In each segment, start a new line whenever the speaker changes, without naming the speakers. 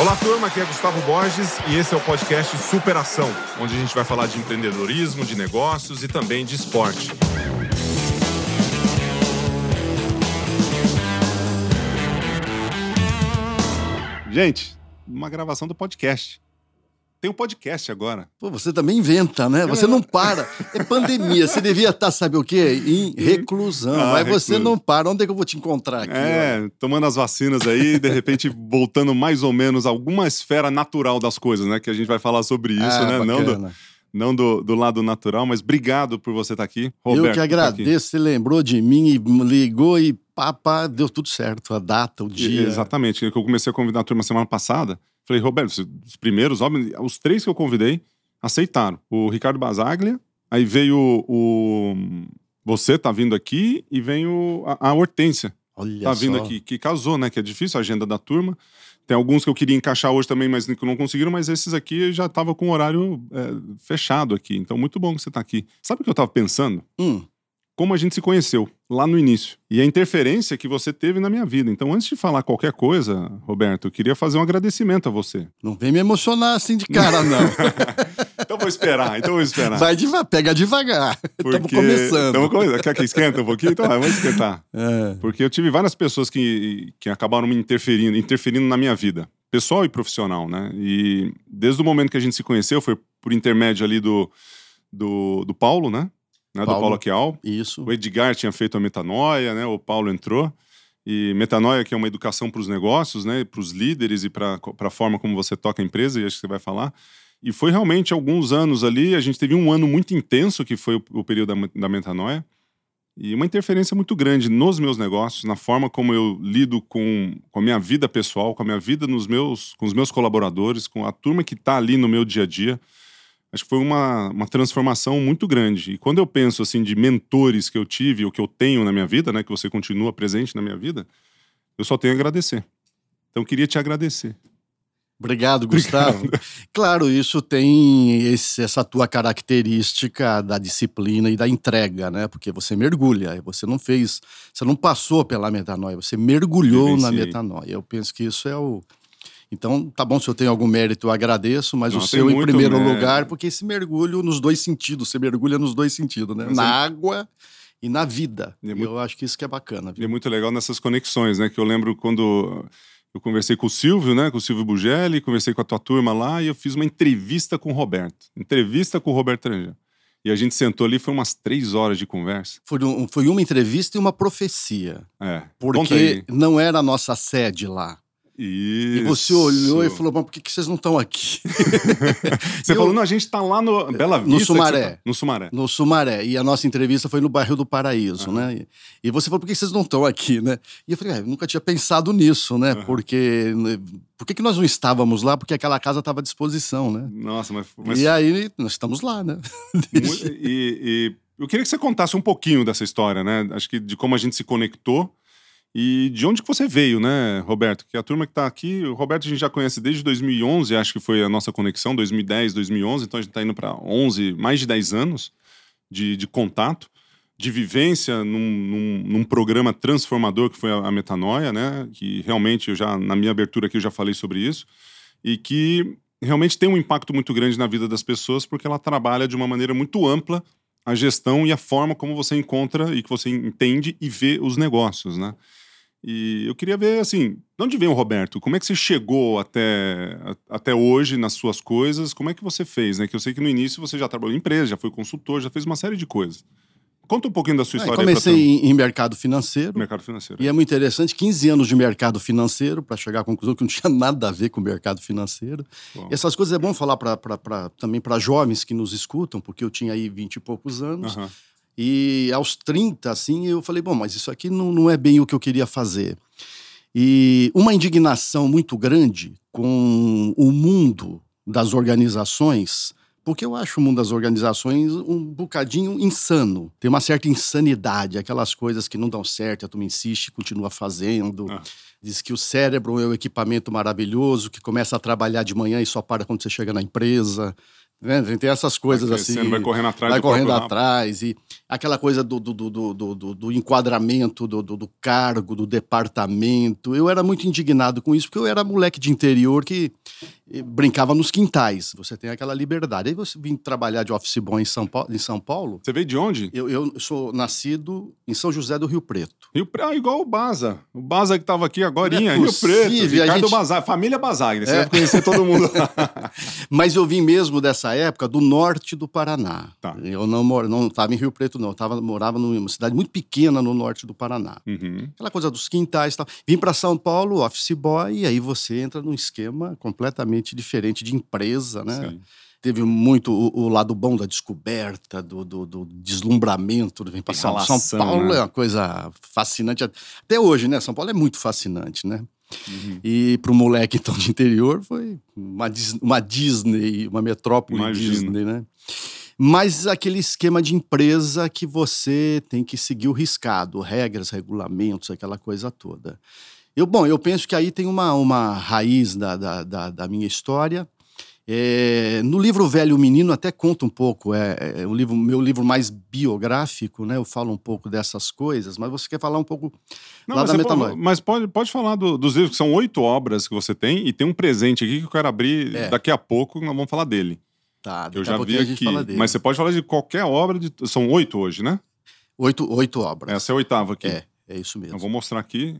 Olá, turma, aqui é Gustavo Borges e esse é o podcast Superação, onde a gente vai falar de empreendedorismo, de negócios e também de esporte. Gente, uma gravação do podcast. Tem um podcast agora.
Pô, você também inventa, né? Você não para. É pandemia. Você devia estar, sabe o quê? Em reclusão.
Ah,
Mas você não para. Onde é que eu vou te encontrar aqui?
É, tomando as vacinas aí, de repente voltando mais ou menos a alguma esfera natural das coisas, né? Que a gente vai falar sobre isso,
Ah,
né? Não, do,
bacana.
não do, do lado natural, mas obrigado por você estar aqui.
Eu
Roberto,
que
tá aqui.
agradeço. Você lembrou de mim e me ligou e papá, deu tudo certo. A data, o dia.
Exatamente. Eu comecei a convidar a turma semana passada. Falei, Roberto, os primeiros, óbvio, os três que eu convidei aceitaram. O Ricardo Basaglia, aí veio o. Você tá vindo aqui e vem o, a, a Hortência.
Olha
tá vindo
só.
aqui, que casou, né? Que é difícil a agenda da turma. Tem alguns que eu queria encaixar hoje também, mas que não conseguiram, mas esses aqui já tava com o horário é, fechado aqui. Então, muito bom que você tá aqui. Sabe o que eu tava pensando?
Hum,
como a gente se conheceu lá no início e a interferência que você teve na minha vida. Então, antes de falar qualquer coisa, Roberto, eu queria fazer um agradecimento a você.
não vem me emocionar assim de cara, não.
Então vou esperar, então vou esperar.
Vai devagar, pega devagar. Estamos
Porque-
começando.
Tamo começando. Quer que esquenta um pouquinho? Então vai, vamos esquentar.
É.
Porque eu tive várias pessoas que, que acabaram me interferindo, interferindo na minha vida, pessoal e profissional, né? E desde o momento que a gente se conheceu, foi por intermédio ali do, do, do Paulo, né? Né? Do
Paulo.
Paulo Aquial.
Isso.
O Edgar tinha feito a metanoia, né? O Paulo entrou. E metanoia, que é uma educação para os negócios, né? Para os líderes e para a forma como você toca a empresa, e acho que você vai falar. E foi realmente alguns anos ali. A gente teve um ano muito intenso, que foi o, o período da, da metanoia. E uma interferência muito grande nos meus negócios, na forma como eu lido com, com a minha vida pessoal, com a minha vida nos meus, com os meus colaboradores, com a turma que está ali no meu dia a dia. Acho que foi uma, uma transformação muito grande. E quando eu penso assim de mentores que eu tive, ou que eu tenho na minha vida, né, que você continua presente na minha vida, eu só tenho a agradecer. Então eu queria te agradecer.
Obrigado, Gustavo. Claro, isso tem esse- essa tua característica da disciplina e da entrega, né? Porque você mergulha, você não fez, você não passou pela metanoia, você mergulhou na metanoia. Eu penso que isso é o. Então, tá bom, se eu tenho algum mérito, eu agradeço, mas
Não,
o seu em primeiro
mérito.
lugar, porque esse mergulho nos dois sentidos, você mergulha nos dois sentidos, né?
Mas
Na
é-
água e na vida.
E é
E
muito-
Eu acho que isso que é bacana.
E
Viu?
é muito legal nessas conexões, né? Que eu lembro quando eu conversei com o Silvio, né? Com o Silvio Bugelli, conversei com a tua turma lá e eu fiz uma entrevista com o Roberto. Entrevista com o Roberto Tranja. E a gente sentou ali, foi umas três horas de conversa.
Foi, um- foi uma entrevista e uma profecia.
É.
Porque não era a nossa sede lá.
Isso.
E você olhou e falou, mas por que, que vocês não estão aqui?
Você
Eu-
falou, não, a gente tá lá no Bela Vista.
No Sumaré.
tá- No Sumaré.
no Sumaré. E a nossa entrevista foi no bairro do Paraíso,
Aham.
né? E, e você falou, por que vocês não estão aqui, né? E eu falei, ah, eu nunca tinha pensado nisso, né?
Aham.
Porque... né, Por que, que nós não estávamos lá? Porque aquela casa estava à disposição, né?
Nossa, mas... mas
E aí, nós estamos lá, né?
Muito- e, e eu queria que você contasse um pouquinho dessa história, né? Acho que de como a gente se conectou e de onde que você veio, né, Roberto? Que a turma que tá aqui, o Roberto a gente já conhece desde 2011, acho que foi a nossa conexão, 2010, 2011, então a gente tá indo para 11, mais de 10 anos de, de contato, de vivência num, num, num programa transformador que foi a, a Metanoia, né? Que realmente eu já, na minha abertura aqui, eu já falei sobre isso, e que realmente tem um impacto muito grande na vida das pessoas porque ela trabalha de uma maneira muito ampla a gestão e a forma como você encontra e que você entende e vê os negócios, né? E eu queria ver, assim, de onde vem o Roberto? Como é que você chegou até, a- até hoje nas suas coisas? Como é que você fez, né? Que eu sei que no início você já trabalhou em empresa, já foi consultor, já fez uma série de coisas. Conta um pouquinho da sua
Aí
história pra
comecei em, em mercado financeiro.
mercado financeiro.
E é muito interessante, 15 anos de mercado financeiro, para chegar à conclusão que não tinha nada a ver com o mercado financeiro.
Bom.
E essas coisas é bom falar pra, pra- pra- também para jovens que nos escutam, porque eu tinha aí 20 e poucos anos.
Aham.
E aos 30, assim, eu falei, bom, mas isso aqui não, não é bem o que eu queria fazer. E uma indignação muito grande com o mundo das organizações, porque eu acho o mundo das organizações um bocadinho insano. Tem uma certa insanidade, aquelas coisas que não dão certo, a turma insiste, continua fazendo.
Ah.
Diz que o cérebro é um equipamento maravilhoso, que começa a trabalhar de manhã e só para quando você chega na empresa. Né? Tem essas coisas
vai
assim.
vai correndo atrás
vai
do
correndo atrás e aquela coisa do, do, do, do, do- enquadramento do, do, do cargo, do departamento. Eu era muito indignado com isso, porque eu era moleque de interior que brincava nos quintais. Você tem aquela liberdade. Aí você vim trabalhar de office boy em São Paulo. Em São Paulo
Você veio de onde?
eu, eu sou nascido em São José do Rio Preto.
Rio Pre- Ah, igual o Baza. O Baza que tava aqui agora,
é
Rio Preto. Ricardo
gente-
Bazar, família Bazagre. Você
É.
deve conhecer todo mundo.
Mas eu vim mesmo dessa época do norte do Paraná.
Tá.
Eu não moro, não estava em Rio Preto, não. Eu tava, morava numa cidade muito pequena no norte do Paraná.
Uhum.
Aquela coisa dos quintais e tal. Vim para São Paulo, office boy, e aí você entra num esquema completamente diferente de empresa, né?
Sim.
Teve muito o, o lado bom da descoberta, do, do, do deslumbramento. Vem para São, Paulo
né?
é uma coisa fascinante. Até hoje, né? São Paulo é muito fascinante, né?
Uhum.
E para o moleque então de interior foi uma, uma Disney, uma metrópole. Disney, né? Mas aquele esquema de empresa que você tem que seguir o riscado, regras, regulamentos, aquela coisa toda. Eu, bom, eu penso que aí tem uma, uma raiz da, da, da, da minha história. É, no livro Velho Menino até conta um pouco, é, é o livro, meu livro mais biográfico, né? Eu falo um pouco dessas coisas, mas você quer falar um pouco
Não,
lá
mas,
da
você pode, mas pode, pode falar do- dos livros, que são oito obras que você tem, e tem um presente aqui que eu quero abrir
É.
daqui a pouco, nós vamos falar dele.
Tá,
Eu
daqui a
já vi
a gente
aqui. Mas você pode falar de qualquer obra, de- são oito hoje, né?
Oito, oito obras.
Essa é a oitava aqui.
É, é isso mesmo.
Eu vou mostrar aqui.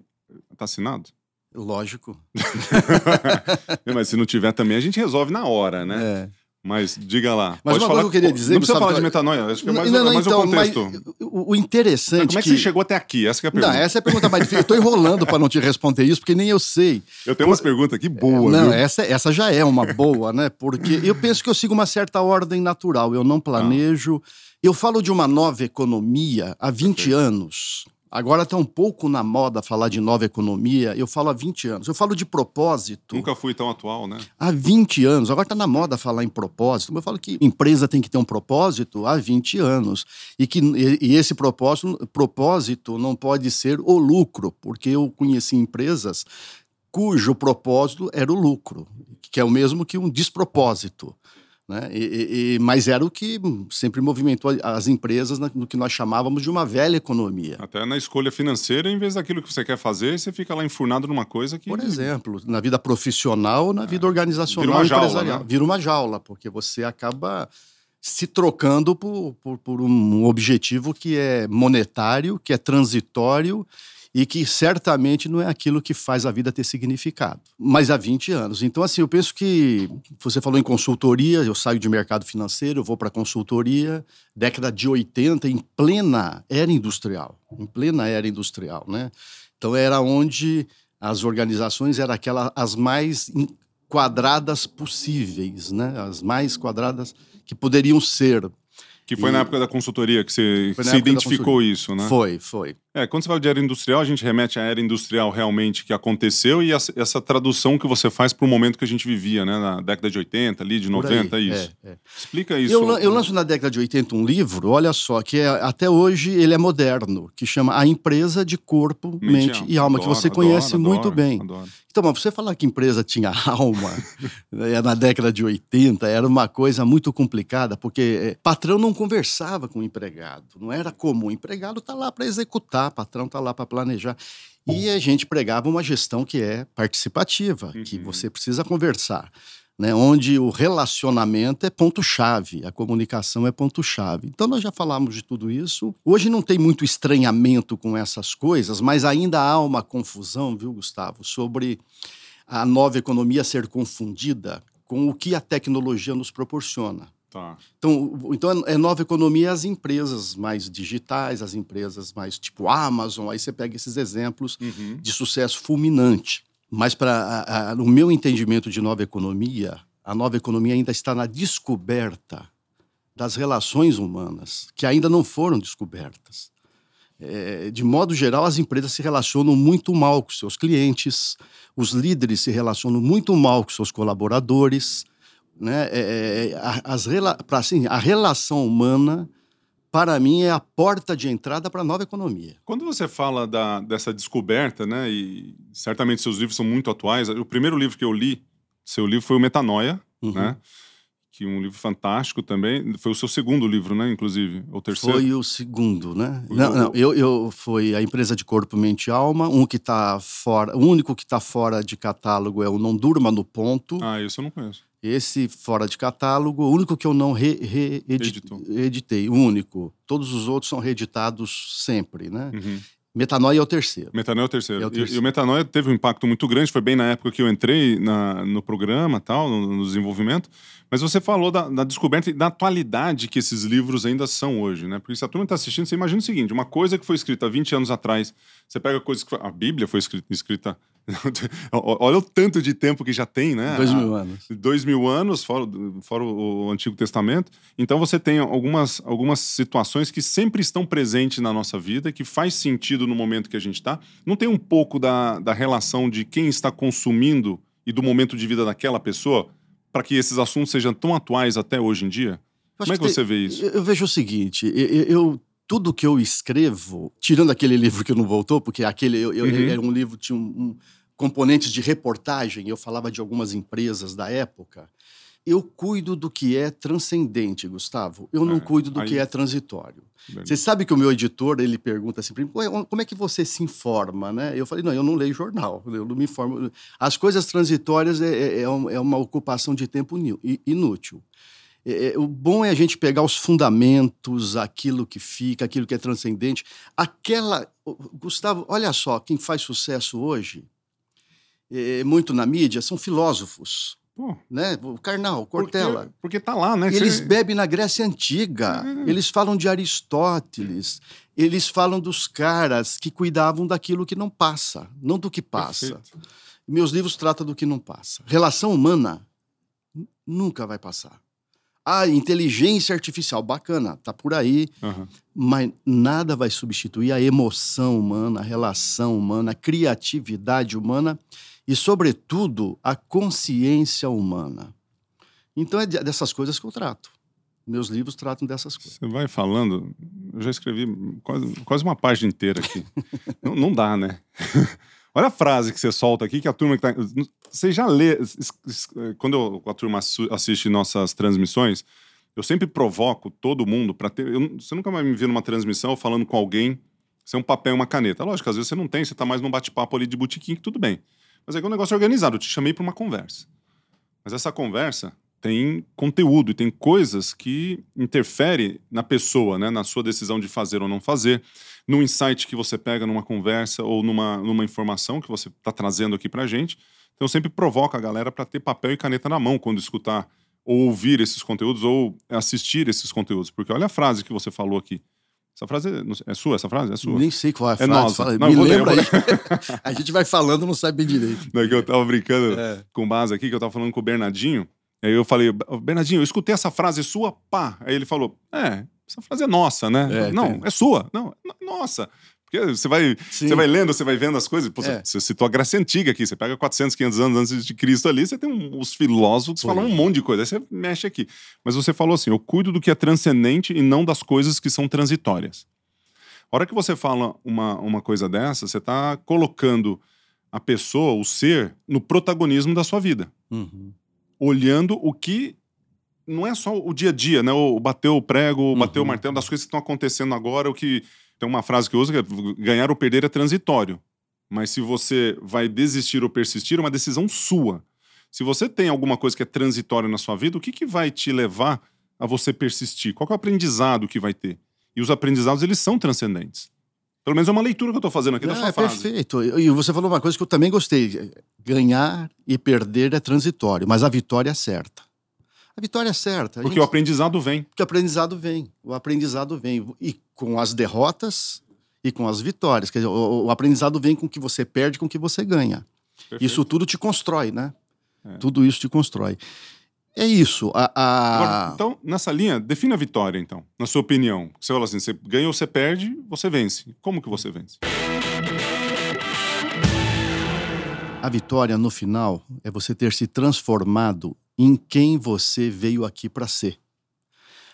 Tá assinado?
Lógico.
mas se não tiver também, a gente resolve na hora, né?
É.
Mas diga lá.
Mas
Pode
uma
falar
coisa que eu queria dizer,
Não precisa falar de
que-
metanoia, acho que é mais,
não,
é
não,
mais
então,
o
mas
contexto.
o, interessante
Como é que,
que...
você chegou até aqui? Essa que é a
Não,
pergunta.
essa é a pergunta mais difícil. Eu tô enrolando para não te responder isso, porque nem eu sei.
Eu tenho umas perguntas aqui boas,
não,
viu?
essa, essa já é uma boa, né? Porque eu penso que eu sigo uma certa ordem natural. Eu não planejo. Eu falo de uma nova economia há 20
Perfeito.
anos. Agora está um pouco na moda falar de nova economia. Eu falo há 20 anos. Eu falo de propósito.
Nunca fui tão atual, né?
há 20 anos. Agora está na moda falar em propósito. Eu falo que empresa tem que ter um propósito há 20 anos. E que e, esse propósito, propósito não pode ser o lucro, porque eu conheci empresas cujo propósito era o lucro, que é o mesmo que um despropósito. Né? E- e- mas era o que sempre movimentou as empresas no que nós chamávamos de uma velha economia.
Até na escolha financeira, em vez daquilo que você quer fazer, você fica lá enfurnado numa coisa que.
Por exemplo, na vida profissional, na vida organizacional,
Vira uma jaula,
empresarial.
né?
Vira uma jaula, porque você acaba se trocando por, por, por um objetivo que é monetário, que é transitório e que certamente não é aquilo que faz a vida ter significado. Mas há 20 anos. Então, assim, eu penso que você falou em consultoria, eu saio de mercado financeiro, eu vou para consultoria, década de 80, em plena era industrial, em plena era industrial, né? Então era onde as organizações eram aquelas as mais quadradas possíveis, né? As mais quadradas que poderiam ser.
Que foi
E-
na época da consultoria que você, você identificou isso, né?
Foi, foi.
É, quando você fala de era industrial, a gente remete à era industrial realmente que aconteceu e essa, essa tradução que você faz para o momento que a gente vivia, né? Na década de 80, ali, de
Por
90,
aí,
isso.
é, é.
Explica isso.
Eu, eu lanço na década de 80 um livro, olha só, que é, até hoje ele é moderno, que chama A Empresa de Corpo, Mente, e Alma, que
Adoro,
você
adoro,
conhece muito
adoro,
bem. Então, mas você falar que empresa tinha alma né, na década de 80 era uma coisa muito complicada, porque eh, patrão não conversava com o empregado, não era comum. O empregado está lá para executar, patrão está lá para planejar. E a gente pregava uma gestão que é participativa, que
Uhum.
você precisa conversar. Né, onde o relacionamento é ponto-chave, a comunicação é ponto-chave. Então, nós já falamos de tudo isso. Hoje não tem muito estranhamento com essas coisas, mas ainda há uma confusão, viu, Gustavo, sobre a nova economia ser confundida com o que a tecnologia nos proporciona.
Tá.
Então, então é nova economia as empresas mais digitais, as empresas mais tipo Amazon, aí você pega esses exemplos
Uhum.
de sucesso fulminante. Mas, para no meu entendimento de nova economia, a nova economia ainda está na descoberta das relações humanas, que ainda não foram descobertas. É, de modo geral, as empresas se relacionam muito mal com seus clientes, os líderes se relacionam muito mal com seus colaboradores. Né? É, é, a- as, assim, a relação humana, para mim, é a porta de entrada para a nova economia.
Quando você fala da, dessa descoberta, né? E certamente seus livros são muito atuais. O primeiro livro que eu li, seu livro foi o Metanoia,
Uhum.
né? que um livro fantástico também. Foi o seu segundo livro, né? Inclusive, o terceiro.
Foi o segundo, né? não, não, eu, eu foi a empresa de corpo, mente e alma. Um que está fora, o único que está fora de catálogo é o Não Durma no Ponto.
Ah, isso eu não conheço.
Esse fora de catálogo, o único que eu não reeditei, o único. Todos os outros são reeditados sempre, né? Uhum. Metanoia é o terceiro.
Metanoia é o terceiro. É o terceiro. E, e, o Metanoia teve um impacto muito grande, foi bem na época que eu entrei na, no programa, tal, no, no desenvolvimento. Mas você falou da, da, descoberta e da atualidade que esses livros ainda são hoje, né? Porque se a turma está assistindo, você imagina o seguinte: uma coisa que foi escrita 20 anos atrás, você pega coisas que. Foi, a Bíblia foi escrita, escrita Olha o tanto de tempo que já tem, né?
Dois mil anos.
Dois mil anos, fora, fora o Antigo Testamento. Então você tem algumas, algumas situações que sempre estão presentes na nossa vida, que faz sentido no momento que a gente está. Não tem um pouco da, da relação de quem está consumindo e do momento de vida daquela pessoa para que esses assuntos sejam tão atuais até hoje em dia? Como é que, que você vê isso?
Eu, eu vejo o seguinte, eu, eu tudo que eu escrevo, tirando aquele livro que não voltou, porque aquele eu, eu, uhum. era um livro tinha um, um, componentes de reportagem, eu falava de algumas empresas da época. Eu cuido do que é transcendente, Gustavo. Eu não é, cuido do aí... que é transitório. Bem... Você sabe que o meu editor ele pergunta assim, como é que você se informa, né? Eu falei, não, eu não leio jornal, eu não me informo. As coisas transitórias é, é, é, é uma ocupação de tempo inútil. É, é, o bom é a gente pegar os fundamentos, aquilo que fica, aquilo que é transcendente. Aquela. Gustavo, olha só, quem faz sucesso hoje, é, muito na mídia, são filósofos. Pô. Né? O Karnal, Cortella.
Porque, porque tá lá, né?
Eles Você... bebem na Grécia Antiga. É. Eles falam de Aristóteles. Eles falam dos caras que cuidavam daquilo que não passa, não do que passa. Perfeito. Meus livros tratam do que não passa. Relação humana nunca vai passar. Ah, inteligência artificial, bacana, tá por aí, uhum. mas nada vai substituir a emoção humana, a relação humana, a criatividade humana e, sobretudo, a consciência humana. Então é dessas coisas que eu trato. Meus livros tratam dessas coisas.
Você vai falando, eu já escrevi quase, quase uma página inteira aqui. não, não dá, né? Olha a frase que você solta aqui, que a turma que tá. Você já lê. Quando eu, a turma assiste nossas transmissões, eu sempre provoco todo mundo para ter. Eu, você nunca vai me ver numa transmissão falando com alguém sem um papel e uma caneta. Lógico, às vezes você não tem, você tá mais num bate-papo ali de botiquim, que tudo bem. Mas é que é um negócio organizado. Eu te chamei para uma conversa. Mas essa conversa tem conteúdo e tem coisas que interferem na pessoa, né? na sua decisão de fazer ou não fazer, no insight que você pega numa conversa ou numa, numa informação que você está trazendo aqui para gente. Então, sempre provoca a galera para ter papel e caneta na mão quando escutar ou ouvir esses conteúdos ou assistir esses conteúdos. Porque olha a frase que você falou aqui. Essa frase é, é sua, essa frase? É sua.
Nem sei qual é a frase. É nossa. Não, me lembra ler, aí. a gente vai falando, não sabe bem direito.
Não, é que eu tava brincando é. com base aqui, que eu tava falando com o Bernardinho. Aí eu falei, Bernardinho, eu escutei essa frase sua, pá. Aí ele falou, é, essa frase é nossa, né? É, não, tem... é sua. Não, nossa. Porque você vai, você vai lendo, você vai vendo as coisas. Pô, é. Você citou a Grécia Antiga aqui. Você pega 400, 500 anos antes de Cristo ali, você tem um, os filósofos falando um monte de coisa. Aí você mexe aqui. Mas você falou assim: eu cuido do que é transcendente e não das coisas que são transitórias. A hora que você fala uma, uma coisa dessa, você está colocando a pessoa, o ser, no protagonismo da sua vida. Uhum olhando o que não é só o dia a dia, né? O bater o prego, o bater uhum. o martelo das coisas que estão acontecendo agora, o que tem uma frase que eu uso que é ganhar ou perder é transitório. Mas se você vai desistir ou persistir, é uma decisão sua. Se você tem alguma coisa que é transitória na sua vida, o que, que vai te levar a você persistir? Qual é o aprendizado que vai ter? E os aprendizados, eles são transcendentes. Pelo menos é uma leitura que eu estou fazendo aqui é, da sua
frase. Perfeito. E você falou uma coisa que eu também gostei. Ganhar e perder é transitório, mas a vitória é certa. A vitória é certa.
Porque gente... o aprendizado vem.
Porque o aprendizado vem. O aprendizado vem. E com as derrotas e com as vitórias. Quer dizer, o, o aprendizado vem com o que você perde com o que você ganha. Perfeito. Isso tudo te constrói, né? É. Tudo isso te constrói. É isso. A, a...
Agora, então, nessa linha, defina a vitória, então, na sua opinião. Você fala assim, você ganha ou você perde, você vence. Como que você vence?
A vitória, no final, é você ter se transformado em quem você veio aqui para ser.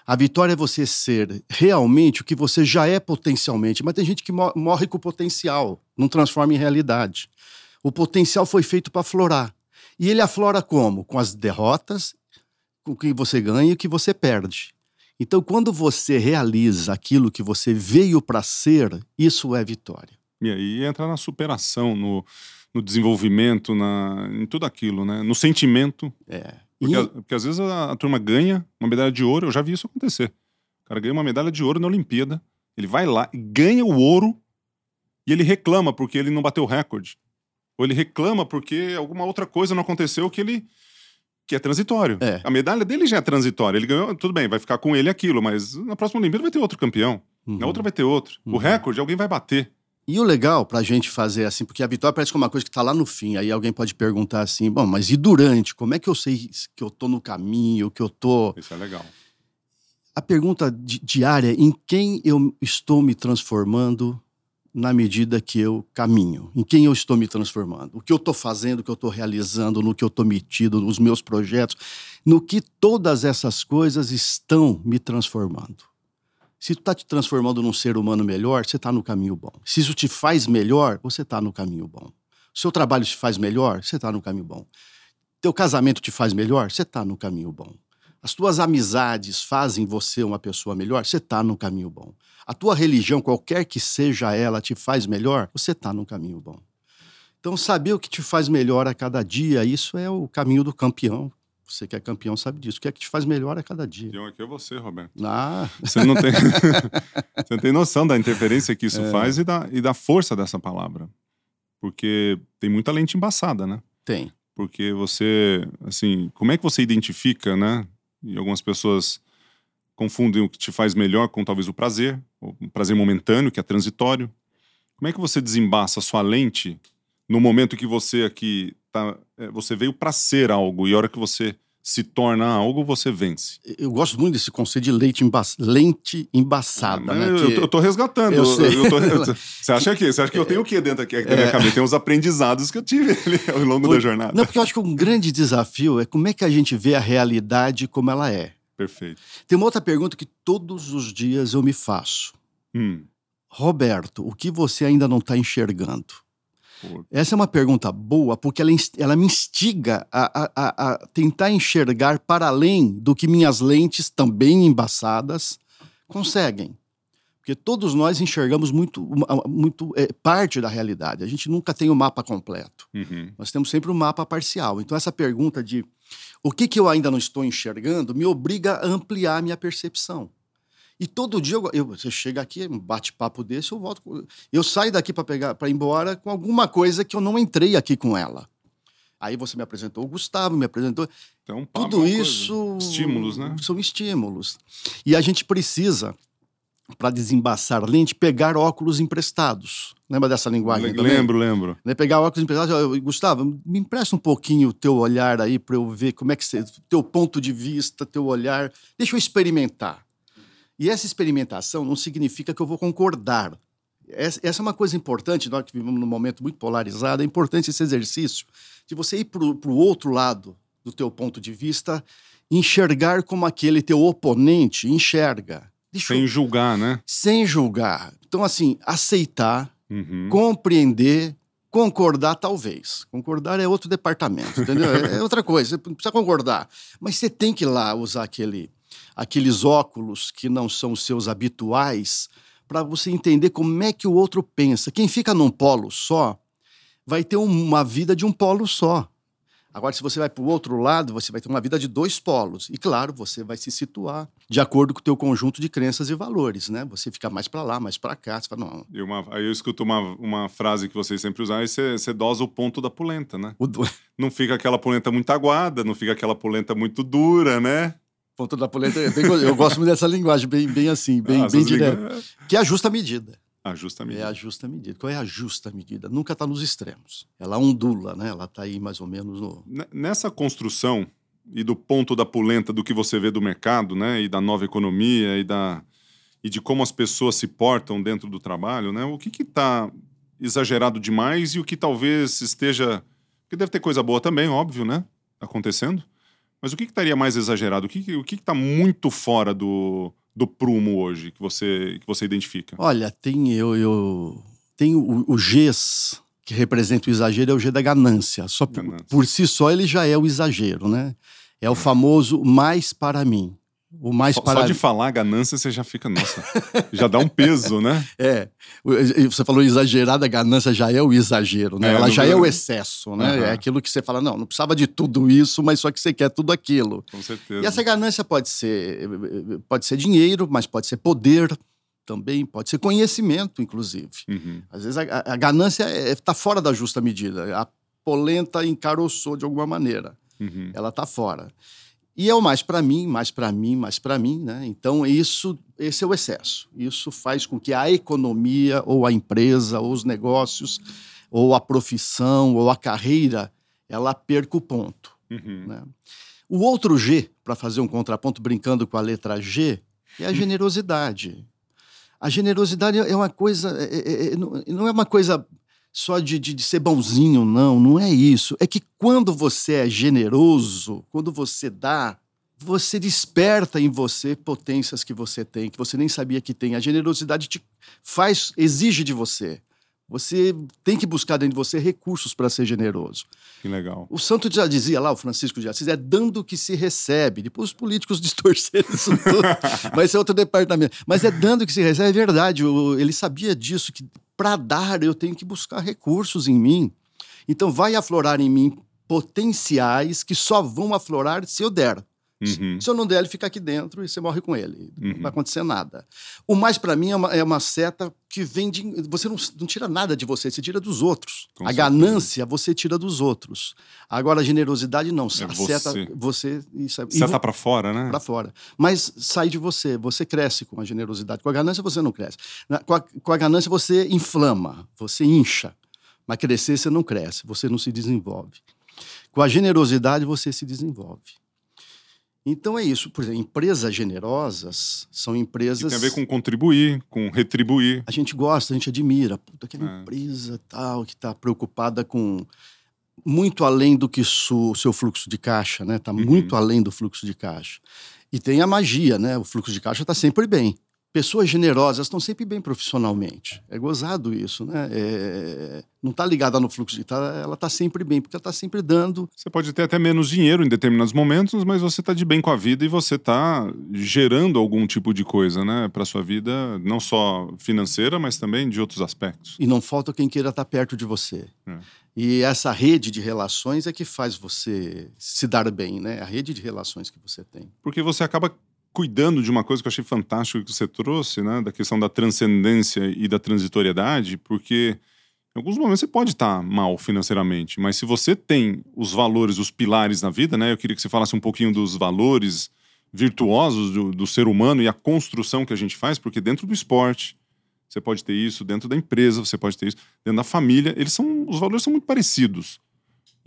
A vitória é você ser realmente o que você já é potencialmente. Mas tem gente que morre com o potencial, não transforma em realidade. O potencial foi feito para aflorar. E ele aflora como? Com as derrotas o que você ganha e o que você perde. Então, quando você realiza aquilo que você veio para ser, isso é vitória.
E aí entra na superação, no, no desenvolvimento, na, em tudo aquilo, né? No sentimento.
É.
Porque,
E-
porque às vezes a, a turma ganha uma medalha de ouro, eu já vi isso acontecer. O cara ganha uma medalha de ouro na Olimpíada, ele vai lá, ganha o ouro e ele reclama porque ele não bateu o recorde. Ou ele reclama porque alguma outra coisa não aconteceu que ele. que é transitório.
É.
A medalha dele já é transitória. Ele ganhou, tudo bem, vai ficar com ele aquilo, mas na próxima Olimpíada vai ter outro campeão.
Uhum.
Na outra vai ter outro. O
Uhum.
recorde alguém vai bater.
E o legal pra gente fazer assim, porque a vitória parece que é uma coisa que tá lá no fim. Aí alguém pode perguntar assim: bom, mas e durante? Como é que eu sei que eu tô no caminho, que eu tô.
Isso é legal.
A pergunta di- diária é em quem eu estou me transformando na medida que eu caminho? Em quem eu estou me transformando? O que eu estou fazendo, o que eu estou realizando, no que eu estou metido, nos meus projetos, no que todas essas coisas estão me transformando. Se tu está te transformando num ser humano melhor, você está no caminho bom. Se isso te faz melhor, você está no caminho bom. Seu trabalho te faz melhor, você está no caminho bom. Teu casamento te faz melhor, você está no caminho bom. As tuas amizades fazem você uma pessoa melhor, você está no caminho bom. A tua religião, qualquer que seja ela, te faz melhor, você está no caminho bom. Então, saber o que te faz melhor a cada dia, isso é o caminho do campeão. Você que é campeão sabe disso. O que é que te faz melhor a cada dia?
Campeão aqui é você, Roberto.
Ah,
Você não tem, você não tem noção da interferência que isso
É.
faz e da, e da força dessa palavra. Porque tem muita lente embaçada, né?
tem.
Porque você, assim, como é que você identifica, né? E algumas pessoas confundem o que te faz melhor com talvez o prazer, o prazer momentâneo, que é transitório. Como é que você desembaça a sua lente no momento que você aqui tá, é, você veio para ser algo e a hora que você se torna algo, você vence.
Eu gosto muito desse conceito de leite emba lente embaçada.
Mas
né?
eu,
Que-
eu, tô resgatando.
Eu
eu tô- você acha que Você acha que eu tenho o que dentro aqui da minha
É.
cabeça? Tem uns aprendizados que eu tive ali ao longo da jornada.
Não, porque eu acho que um grande desafio é como é que a gente vê a realidade como ela é.
Perfeito.
Tem uma outra pergunta que todos os dias eu me faço.
Hum,
Roberto, o que você ainda não está enxergando? Essa é uma pergunta boa, porque ela, ela me instiga a, a- a- a tentar enxergar para além do que minhas lentes, também embaçadas, conseguem. Porque todos nós enxergamos muito, muito é, parte da realidade. A gente nunca tem o mapa completo.
uhum.
Nós temos sempre um mapa parcial. Então, essa pergunta de o que, que eu ainda não estou enxergando me obriga a ampliar a minha percepção. E todo dia, eu, eu- você chega aqui, um bate-papo desse, eu volto. Eu saio daqui para pegar para ir embora com alguma coisa que eu não entrei aqui com ela. Aí você me apresentou o Gustavo, me apresentou.
Então,
Tudo
uma coisa.
isso.
Estímulos, né?
São estímulos. E a gente precisa, para desembaçar lente, pegar óculos emprestados. Lembra dessa linguagem?
Le-? Lembro, lembro.
né, pegar óculos emprestados, Gustavo, me empresta um pouquinho o teu olhar aí para eu ver como é que você, teu ponto de vista, teu olhar, deixa eu experimentar. E essa experimentação não significa que eu vou concordar. Essa, é uma coisa importante, nós que vivemos num momento muito polarizado, é importante esse exercício de você ir para o outro lado do teu ponto de vista, enxergar como aquele teu oponente enxerga. Deixa eu-
Sem julgar, né?
sem julgar. Então, assim, aceitar,
Uhum.
compreender, concordar, talvez. Concordar é outro departamento, entendeu? É é outra coisa, você não precisa concordar. Mas você tem que ir lá usar aquele, aqueles óculos que não são os seus habituais para você entender como é que o outro pensa. Quem fica num polo só vai ter um- uma vida de um polo só. Agora, se você vai para o outro lado, você vai ter uma vida de dois polos. E, claro, você vai se situar de acordo com o teu conjunto de crenças e valores, né? Você fica mais para lá, mais para cá. Você fala, não,
E uma- aí eu escuto uma, uma frase que vocês sempre usam, aí você, você dosa o ponto da polenta, né?
do-
Não fica aquela polenta muito aguada, não fica aquela polenta muito dura, né?
Ponto da polenta. é bem eu gosto muito dessa linguagem, bem, bem assim, bem,
Ah,
bem direta. Que é a justa medida.
A
É
medida.
a justa medida. Qual é a justa medida? Nunca está nos extremos. Ela ondula, né? Ela está aí mais ou menos no.
Nessa construção e do ponto da polenta do que você vê do mercado, né, e da nova economia e da e de como as pessoas se portam dentro do trabalho, né? O que que tá exagerado demais e o que talvez esteja que deve ter coisa boa também, óbvio, né, acontecendo. Mas o que que estaria mais exagerado? O que o que que tá muito fora do do prumo hoje que você que você identifica?
Olha, tem eu, eu tem o, o Gs que representa o exagero é o G da ganância. Só por,
Ganância.
por si só ele já é o exagero, né? É o famoso mais para mim. O mais para
só de falar ganância, você já fica, nossa, já dá um peso, né?
É. Você falou exagerada, a ganância já é o exagero, né? É, Ela já é o excesso, né? Uhum. É aquilo que você fala, não, não precisava de tudo isso, mas só que você quer tudo aquilo.
Com certeza.
E essa ganância pode ser, pode ser dinheiro, mas pode ser poder também, pode ser conhecimento, inclusive. Uhum. Às vezes a, a ganância está é, fora da justa medida. A polenta encaroçou de alguma maneira. Uhum. Ela está fora. E é o mais para mim, mais para mim, mais para mim, né? Então isso, esse é o excesso. Isso faz com que a economia ou a empresa ou os negócios ou a profissão ou a carreira ela perca o ponto. Uhum. Né? O outro G, para fazer um contraponto brincando com a letra G, é a generosidade. A generosidade é uma coisa, é, é, é, não é uma coisa só de, de, de, ser bonzinho, não, não é isso. É que quando você é generoso, quando você dá, você desperta em você potências que você tem, que você nem sabia que tem. A generosidade te faz, exige de você. Você tem que buscar dentro de você recursos para ser generoso.
Que legal.
O santo já dizia lá, o Francisco de Assis, é dando que se recebe. Depois os políticos distorceram isso tudo. Mas é outro departamento. Mas é dando que se recebe, é verdade. Ele sabia disso, que para dar eu tenho que buscar recursos em mim. Então vai aflorar em mim potenciais que só vão aflorar se eu der. Uhum. Se eu não der, ele fica aqui dentro e você morre com ele. Uhum. Não vai acontecer nada. O mais para mim é uma, é uma, seta que vem de. Você não, não, tira nada de você, você tira dos outros. Com a certeza. ganância você tira dos outros. Agora a generosidade não. É a você. seta você.
Isso, é, seta para fora, né?
Para fora. Mas sai de você. Você cresce com a generosidade. Com a ganância você não cresce. Com a, com a ganância você inflama, você incha. Mas crescer você não cresce, você não se desenvolve. Com a generosidade você se desenvolve. Então é isso. Por exemplo, empresas generosas são empresas. Que
tem a ver com contribuir, com retribuir.
A gente gosta, a gente admira. Puta, aquela é. empresa tal que está preocupada com muito além do que o seu fluxo de caixa, né? Está uhum. muito além do fluxo de caixa. E tem a magia, né? O fluxo de caixa está sempre bem pessoas generosas estão sempre bem profissionalmente. É gozado isso, né? É, não está ligada no fluxo de tá, ela está sempre bem, porque ela está sempre dando.
Você pode ter até menos dinheiro em determinados momentos, mas você está de bem com a vida e você está gerando algum tipo de coisa, né, para sua vida, não só financeira, mas também de outros aspectos.
E não falta quem queira estar tá perto de você. É. E essa rede de relações é que faz você se dar bem, né? A rede de relações que você tem.
Porque você acaba cuidando de uma coisa que eu achei fantástico que você trouxe, né, da questão da transcendência e da transitoriedade, porque em alguns momentos você pode estar mal financeiramente, mas se você tem os valores, os pilares na vida, né, eu queria que você falasse um pouquinho dos valores virtuosos do, do ser humano e a construção que a gente faz, porque dentro do esporte você pode ter isso, dentro da empresa você pode ter isso, dentro da família, eles são, os valores são muito parecidos.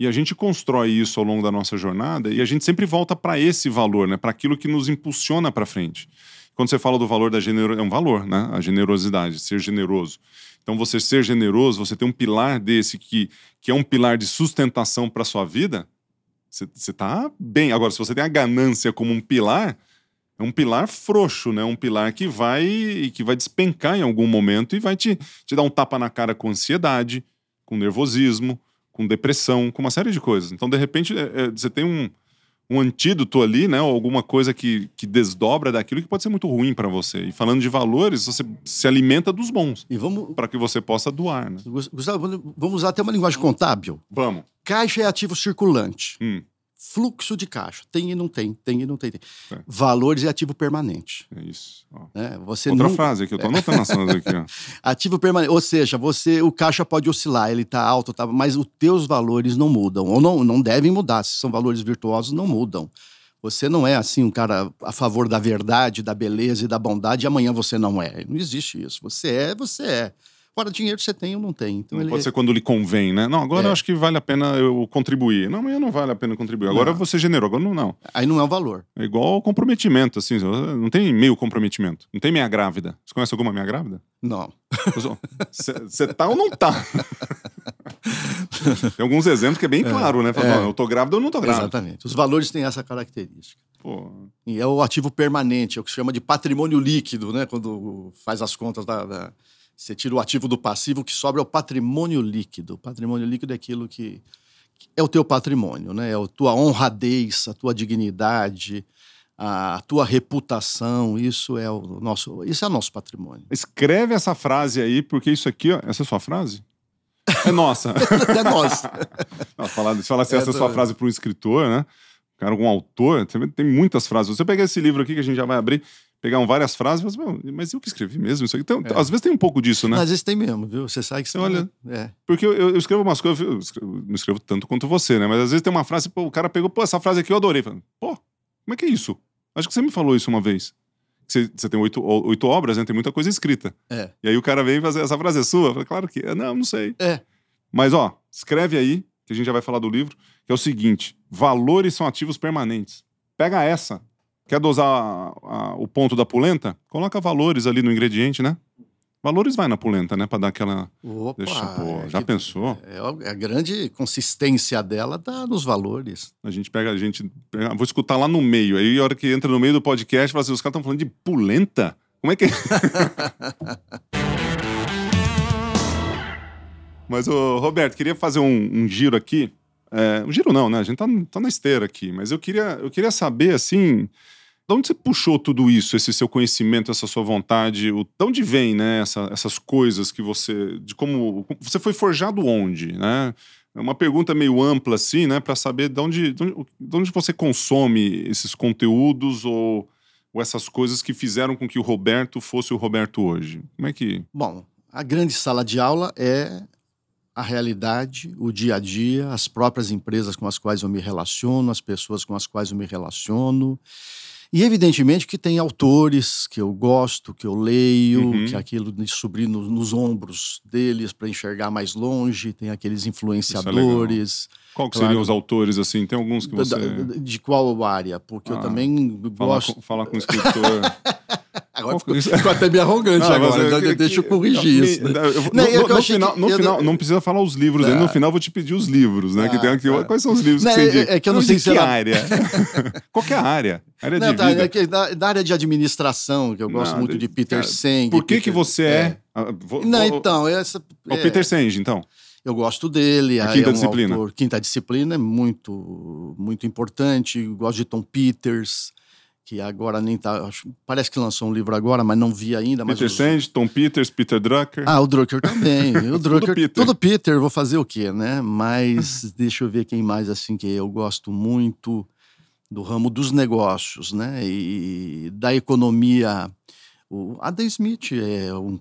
E a gente constrói isso ao longo da nossa jornada e a gente sempre volta para esse valor, né? para aquilo que nos impulsiona para frente. Quando você fala do valor da generosidade, é um valor, né? A generosidade, ser generoso. Então, você ser generoso, você ter um pilar desse que, que é um pilar de sustentação para sua vida, você está bem. Agora, se você tem a ganância como um pilar, é um pilar frouxo, né? Um pilar que vai que vai despencar em algum momento e vai te, te dar um tapa na cara com ansiedade, com nervosismo, com depressão, com uma série de coisas. Então, de repente, é, é, você tem um, um antídoto ali, né? Ou alguma coisa que, que desdobra daquilo que pode ser muito ruim para você. E falando de valores, você se alimenta dos bons.
E vamos
para que você possa doar, né?
Gustavo, vamos usar até uma linguagem contábil.
Vamos.
Caixa é ativo circulante.
Hum.
Fluxo de caixa. Tem e não tem, tem e não tem. tem. É. Valores e ativo permanente.
É isso.
É, você
Outra
nunca...
frase aqui, eu tô anotando as aqui. Ó.
ativo permanente. Ou seja, você, o caixa pode oscilar, ele tá alto, tá, mas os teus valores não mudam. Ou não, não devem mudar. Se são valores virtuosos, não mudam. Você não é assim um cara a favor da verdade, da beleza e da bondade, e amanhã você não é. Não existe isso. Você é, você é. Agora, dinheiro você tem ou não tem. Então,
não
ele...
Pode ser quando lhe convém, né? Não, agora é. eu acho que vale a pena eu contribuir. Não, amanhã não vale a pena contribuir. Agora não. ser generoso. Agora não, não.
Aí não é o valor.
É igual comprometimento, assim. Não tem meio comprometimento. Não tem meia grávida. Você conhece alguma meia grávida?
Não.
Você tá ou não tá? tem alguns exemplos que é bem é, claro, né? Fala, é. eu tô grávida ou não tô grávida.
Exatamente. Os valores têm essa característica.
Pô.
E é o ativo permanente, é o que se chama de patrimônio líquido, né? Quando faz as contas da... da você tira o ativo do passivo, o que sobra é o patrimônio líquido. O patrimônio líquido é aquilo que, é o teu patrimônio, né? É a tua honradez, a tua dignidade, a tua reputação, isso é o nosso, isso é o nosso patrimônio.
Escreve essa frase aí, porque isso aqui, ó, essa é a sua frase? É nossa.
é nossa.
Não, falar, se falasse é essa é a sua frase para um escritor, né? Cara, algum autor, tem muitas frases. Você pega esse livro aqui que a gente já vai abrir, pegar várias frases, mas, mas eu que escrevi mesmo isso aqui. Então, é. Às vezes tem um pouco disso, né?
Às vezes tem mesmo, viu? Você sabe que você
olha. É. Porque eu, eu, escrevo umas coisas, eu escrevo, não escrevo tanto quanto você, né? Mas às vezes tem uma frase, pô, o cara pegou, pô, essa frase aqui eu adorei. Pô, como é que é isso? Acho que você me falou isso uma vez. Você, você tem oito, oito obras, né? Tem muita coisa escrita.
É.
E aí o cara vem fazer essa frase é sua. Eu falei, claro que é. Não, não sei.
É.
Mas, ó, escreve aí, que a gente já vai falar do livro, que é o seguinte: valores são ativos permanentes. Pega essa. Quer dosar a, a, o ponto da polenta? Coloca valores ali no ingrediente, né? Valores vai na polenta, né? Pra dar aquela.
Opa,
Deixa, pô,
é
já
que-
pensou?
É, a grande consistência dela tá nos valores.
A gente pega, a gente. vou escutar lá no meio. Aí, a hora que entra no meio do podcast, fala assim: os caras estão falando de polenta? Como é que é? Mas, ô, Roberto, queria fazer um, um giro aqui. É, um giro não, né? A gente tá, tá na esteira aqui. Mas eu queria, eu queria saber, assim. De onde você puxou tudo isso, esse seu conhecimento, essa sua vontade? O, de onde vem, né, essa- essas coisas que você. De como. Você foi forjado onde, né? É uma pergunta meio ampla, assim, né? Para saber de onde, de, onde, de onde você consome esses conteúdos ou, ou essas coisas que fizeram com que o Roberto fosse o Roberto hoje. Como é que.
Bom, a grande sala de aula é a realidade, o dia a dia, as próprias empresas com as quais eu me relaciono, as pessoas com as quais eu me relaciono. E evidentemente que tem autores que eu gosto, que eu leio,
Uhum.
que aquilo de subir nos, nos ombros deles para enxergar mais longe, tem aqueles influenciadores.
Qual que
Claro.
seriam os autores, assim? Tem alguns que você.
da- De qual área? Porque eu
Ah,
também
Falar
gosto.
com, falar com o escritor.
Agora
que-
ficou, ficou até meio arrogante
Não,
agora,
é
então
que-
deixa eu
que-
corrigir isso.
me- eu-
Não,
no-
é que eu
no final,
que-
no
eu
final,
não-
precisa falar os livros, aí no
Ah.
final eu vou te pedir os livros, né? que
Ah,
tem aqui.
tá.
Quais são os livros
Não,
que você
é-
indica?
é que eu não sei se
que
era-
área? Qualquer área. Área
Não,
de
tá,
vida.
é que da, da área de administração, que eu gosto muito de Peter Senge.
Por que, que
Peter-
você é? Ah, vou-
Não,
vou-
então, essa.
O
é,
Peter Senge, então.
Eu gosto dele.
A Quinta
é um
Disciplina.
autor- quinta disciplina é muito, muito importante. Eu gosto de Tom Peters, que agora nem tá. acho- parece que lançou um livro agora, mas não vi ainda. Mas
Peter
os-
Senge, Tom Peters, Peter Drucker.
Ah, o Drucker também. O Drucker,
Peter.
Tudo Peter, vou fazer o quê, né? Mas deixa eu ver quem mais assim que eu gosto muito do ramo dos negócios, né? E da economia. O Adam Smith é um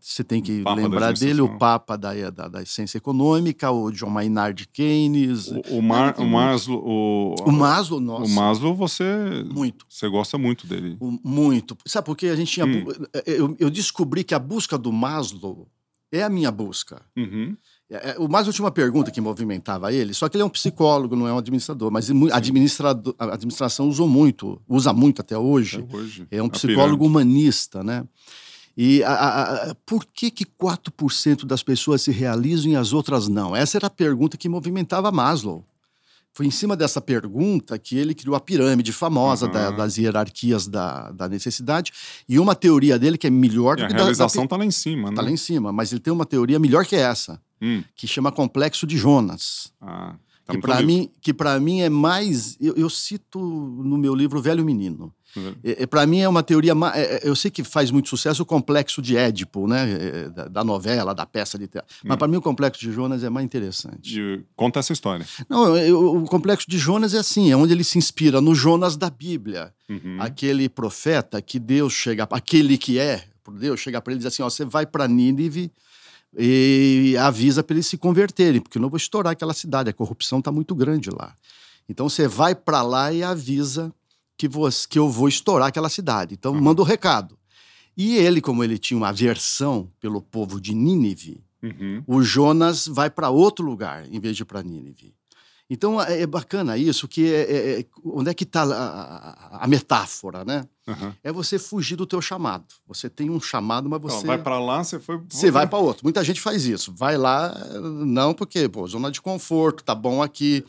você tem que lembrar dele, o Papa da, da, da ciência econômica, o John Maynard Keynes,
O, o, Mar,
tem
o. Maslow. O,
o Maslow, nossa,
o Maslow, você,
muito.
você gosta muito dele.
O- Muito. Sabe por quê? A gente tinha.
Hum.
bu- Eu, eu descobri que a busca do Maslow é a minha busca.
Uhum.
É, é, O Maslow tinha uma pergunta que movimentava ele, só que ele é um psicólogo, não é um administrador, mas mu- administrado- a administração usou muito, usa muito até hoje.
Até hoje.
É um psicólogo humanista, né? E a- a- a- por que, que 4% das pessoas se realizam e as outras não? Essa era a pergunta que movimentava Maslow. Foi em cima dessa pergunta que ele criou a pirâmide famosa da-
Aham.
das hierarquias da, da necessidade e uma teoria dele que é melhor do
a
que da- da,
realização está lá em cima, né?
tá lá em cima, mas ele tem uma teoria melhor que essa,
Hum.
que chama complexo de Jonas.
Ah, tá
que para mim, que mim é mais, eu, eu cito no meu livro Velho Menino. Para mim é uma teoria, é- é- eu sei que faz muito sucesso o complexo de Édipo, né, é, da, da novela, da peça de teatro. Mas
Hum.
para mim o complexo de Jonas é mais interessante.
De- Conta essa história.
Não, eu- o complexo de Jonas é assim, é onde ele se inspira no Jonas da Bíblia,
Uhum.
aquele profeta que Deus chega, aquele que é, por Deus chega para ele e diz assim, ó, você vai para Nínive e avisa para eles se converterem, porque eu não vou estourar aquela cidade, a corrupção está muito grande lá. Então você vai para lá e avisa que, você, que eu vou estourar aquela cidade. Então
Uhum.
manda o recado. E ele, como ele tinha uma aversão pelo povo de Nínive,
Uhum.
o Jonas vai para outro lugar em vez de para Nínive. Então é é bacana isso, que é, é- é- onde é que está a, a- metáfora, né?
Aham.
É você fugir do teu chamado. Você tem um chamado, mas
Então,
você
vai pra lá, você foi.
você vai para outro. Muita gente faz isso. Vai lá, não porque, pô, zona de conforto, tá bom aqui.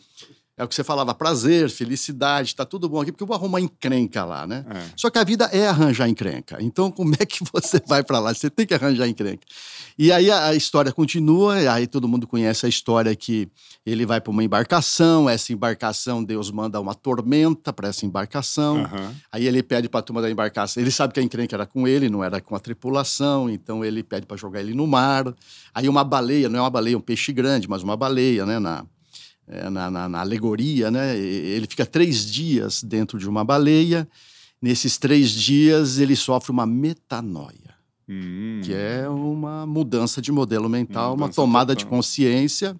É o que você falava, prazer, felicidade, tá tudo bom aqui, porque eu vou arrumar encrenca lá, né?
É.
Só que a vida é arranjar encrenca. Então, como é que você vai para lá? Você tem que arranjar encrenca. E aí a, história continua, e aí todo mundo conhece a história que ele vai para uma embarcação, essa embarcação, Deus manda uma tormenta para essa embarcação.
Aham.
Aí ele pede para a turma da embarcação. Ele sabe que a encrenca era com ele, não era com a tripulação, então ele pede para jogar ele no mar. Aí uma baleia, não é uma baleia, é um peixe grande, mas uma baleia, né? Na, é, na, na- na alegoria, né? Ele fica três dias dentro de uma baleia. Nesses três dias ele sofre uma metanoia,
Hum.
que é uma mudança de modelo mental, uma
Mudança
tomada de
total.
consciência.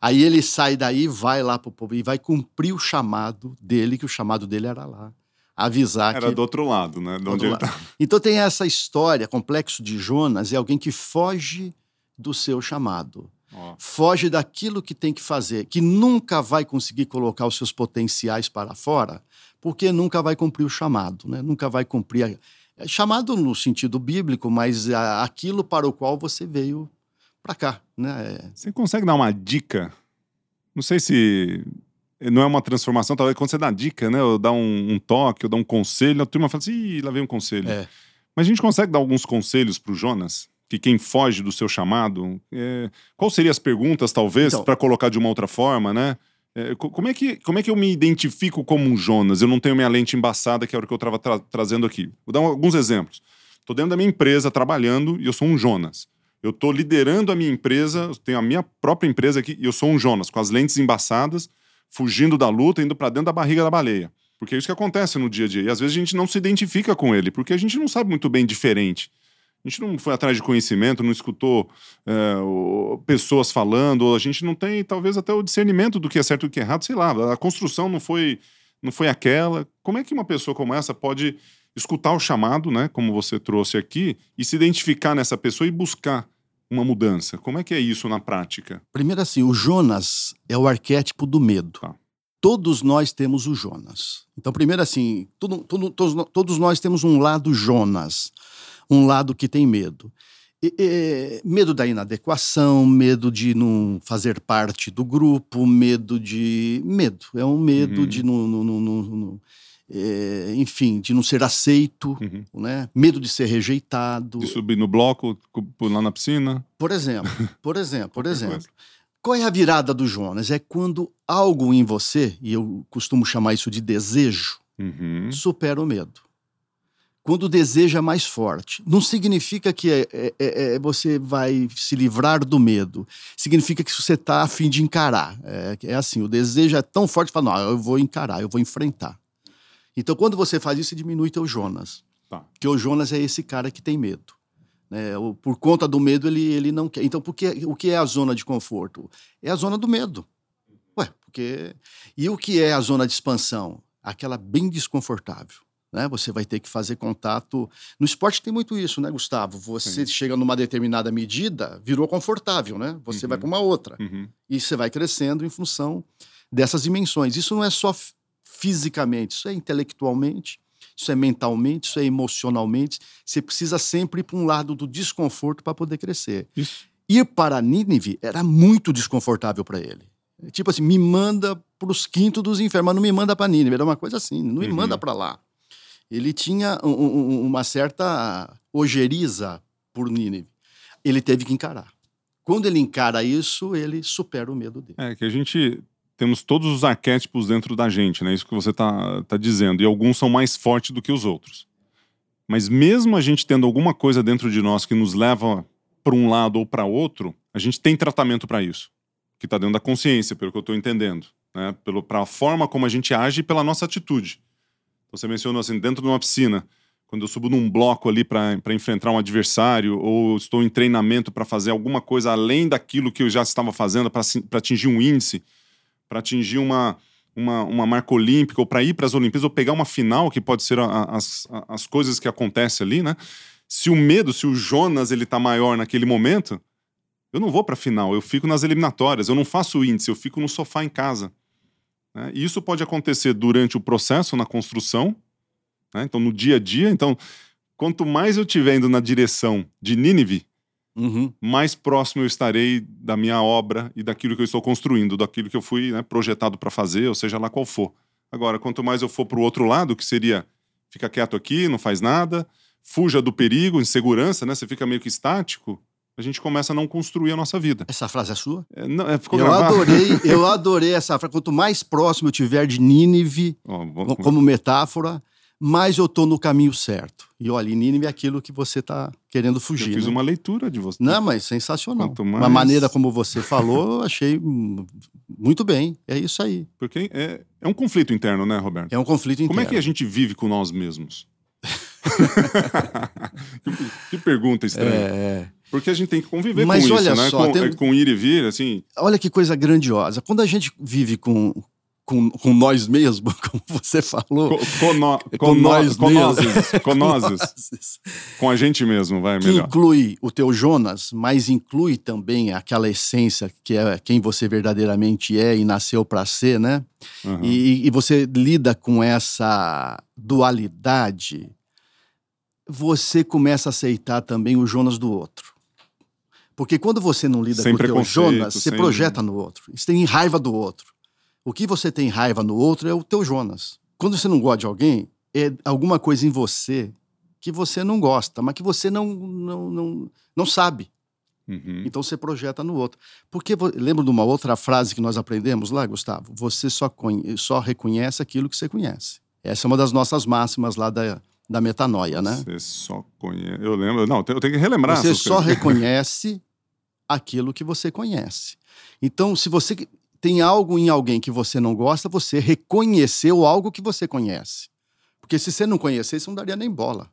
Aí ele sai daí, vai lá para o povo e vai cumprir o chamado dele, que o chamado dele era lá. Avisar
Era
que
do outro lado, né? De
Do
onde
outro
ele
lado.
tá.
então tem essa história, complexo de Jonas, é alguém que foge do seu chamado, Foge daquilo que tem que fazer, que nunca vai conseguir colocar os seus potenciais para fora, porque nunca vai cumprir o chamado, né? nunca vai cumprir. a- é chamado no sentido bíblico, mas a- aquilo para o qual você veio para cá. Né? É,
Você consegue dar uma dica? Não sei se não é uma transformação, talvez quando você dá dica, né? Ou dá um, um toque, ou dá um conselho, a turma fala assim, Ih, lá vem um conselho.
É.
Mas a gente consegue dar alguns conselhos pro Jonas? Que quem foge do seu chamado, é, qual seriam as perguntas, talvez,
Então-
para colocar de uma outra forma, né? É, co- como, é que, como é que eu me identifico como um Jonas? Eu não tenho minha lente embaçada, que era o que eu estava trazendo aqui. Vou dar alguns exemplos. Estou dentro da minha empresa, trabalhando, e eu sou um Jonas. Eu estou liderando a minha empresa, tenho a minha própria empresa aqui, e eu sou um Jonas, com as lentes embaçadas, fugindo da luta, indo para dentro da barriga da baleia. Porque é isso que acontece no dia a dia. E às vezes a gente não se identifica com ele, porque a gente não sabe muito bem diferente. A gente não foi atrás de conhecimento, não escutou é, o- pessoas falando, a gente não tem, talvez, até o discernimento do que é certo e do que é errado, sei lá. A construção não foi, não foi aquela. Como é que uma pessoa como essa pode escutar o chamado, né, como você trouxe aqui, e se identificar nessa pessoa e buscar uma mudança? Como é que é isso na prática?
Primeiro assim, o Jonas é o arquétipo do medo.
Tá.
Todos nós temos o Jonas. Então, primeiro assim, tudo- tudo- todos, todos nós temos um lado Jonas, um lado que tem medo. E- e- medo da inadequação, medo de não fazer parte do grupo, medo de. Medo. É um medo
Uhum.
de não. não- não- não- é, enfim, de não ser aceito,
Uhum.
né? medo de ser rejeitado.
De subir no bloco, pular na piscina?
Por exemplo, por exemplo, por exemplo.
coisa.
Qual é a virada do Jonas? É quando algo em você, e eu costumo chamar isso de desejo,
Uhum.
supera o medo. Quando o desejo é mais forte. Não significa que é, é- é- é- você vai se livrar do medo. Significa que você está a fim de encarar. É, é assim, o desejo é tão forte que fala, não, eu vou encarar, eu vou enfrentar. Então, quando você faz isso, você diminui teu Jonas.
Tá.
Porque o Jonas é esse cara que tem medo. né? Por conta do medo, ele, ele não quer. Então, por que- o que é a zona de conforto? É a zona do medo. Ué, porque. E o que é a zona de expansão? Aquela bem desconfortável. Né? Você vai ter que fazer contato. No esporte tem muito isso, né, Gustavo? Você
Sim.
chega numa determinada medida, virou confortável, né? Você vai
Uhum.
para uma outra.
Uhum.
E você vai crescendo em função dessas dimensões. Isso não é só fisicamente, isso é intelectualmente, isso é mentalmente, isso é emocionalmente. Você precisa sempre ir para um lado do desconforto para poder crescer.
Isso.
Ir para Nínive era muito desconfortável para ele. Tipo assim, me manda para os quintos dos infernos, mas não me manda para Nínive. Era uma coisa assim, não me
Uhum.
manda para lá. Ele tinha um- um- uma certa ojeriza por Nínive. Ele teve que encarar. Quando ele encara isso, ele supera o medo dele.
É que a gente temos todos os arquétipos dentro da gente, né? Isso que você tá, tá dizendo. E alguns são mais fortes do que os outros. Mas mesmo a gente tendo alguma coisa dentro de nós que nos leva para um lado ou para outro, a gente tem tratamento para isso. Que está dentro da consciência, pelo que eu estou entendendo. Né? Para a forma como a gente age e pela nossa atitude. Você mencionou assim, dentro de uma piscina, quando eu subo num bloco ali para enfrentar um adversário, ou estou em treinamento para fazer alguma coisa além daquilo que eu já estava fazendo para atingir um índice, para atingir uma, uma, uma marca olímpica, ou para ir para as Olimpíadas, ou pegar uma final, que pode ser a- a- as, a- as coisas que acontecem ali, né? Se o medo, se o Jonas ele tá maior naquele momento, eu não vou para a final, eu fico nas eliminatórias, eu não faço índice, eu fico no sofá em casa. Né? E isso pode acontecer durante o processo, na construção, né? então no dia a dia. Então, quanto mais eu estiver indo na direção de Nínive,
Uhum.
mais próximo eu estarei da minha obra e daquilo que eu estou construindo, daquilo que eu fui né, projetado para fazer, ou seja lá qual for. Agora, quanto mais eu for para o outro lado, que seria fica quieto aqui, não faz nada, fuja do perigo, insegurança, né? Você fica meio que estático. A gente começa a não construir a nossa vida.
Essa frase é sua?
É, não, é, ficou
Eu
gravado?
adorei, eu adorei essa frase. Quanto mais próximo eu tiver de Nínive,
Ó, vamos-
como metáfora, mais eu tô no caminho certo. E olha, Nínive é aquilo que você tá querendo
eu
fugir.
fiz
né?
uma leitura de você.
Não, mas sensacional.
Quanto mais-
maneira como você falou, eu achei muito bem. É isso aí.
Porque é, é um conflito interno, né, Roberto?
É um conflito interno.
Como é que a gente vive com nós mesmos? que, que pergunta estranha.
É,
Porque a gente tem que conviver
Mas
com
olha
isso, né?
só,
com,
tem-
é, com ir e vir, assim.
olha que coisa grandiosa. Quando a gente vive com, com, com nós mesmos, como você falou. Com nós mesmos.
conoses,
nós,
com a gente mesmo, vai,
que
melhor.
inclui o teu Jonas, mas inclui também aquela essência que é quem você verdadeiramente é e nasceu para ser, né?
Aham.
E, e você lida com essa dualidade, você começa a aceitar também o Jonas do outro. Porque quando você não lida
Sem
com o teu Jonas, você
sem-
projeta no outro. Você tem raiva do outro. O que você tem raiva no outro é o teu Jonas. Quando você não gosta de alguém, é alguma coisa em você que você não gosta, mas que você não, não, não, não sabe.
Uhum.
Então você projeta no outro. Porque lembra de uma outra frase que nós aprendemos lá, Gustavo? Você só, conhe- só reconhece aquilo que você conhece. Essa é uma das nossas máximas lá da, da metanoia, né?
Você só conhece. Eu lembro. Não, eu tenho que relembrar.
Você só
coisas.
reconhece aquilo que você conhece. Então, se você tem algo em alguém que você não gosta, você reconheceu algo que você conhece. Porque se você não conhecesse, não daria nem bola.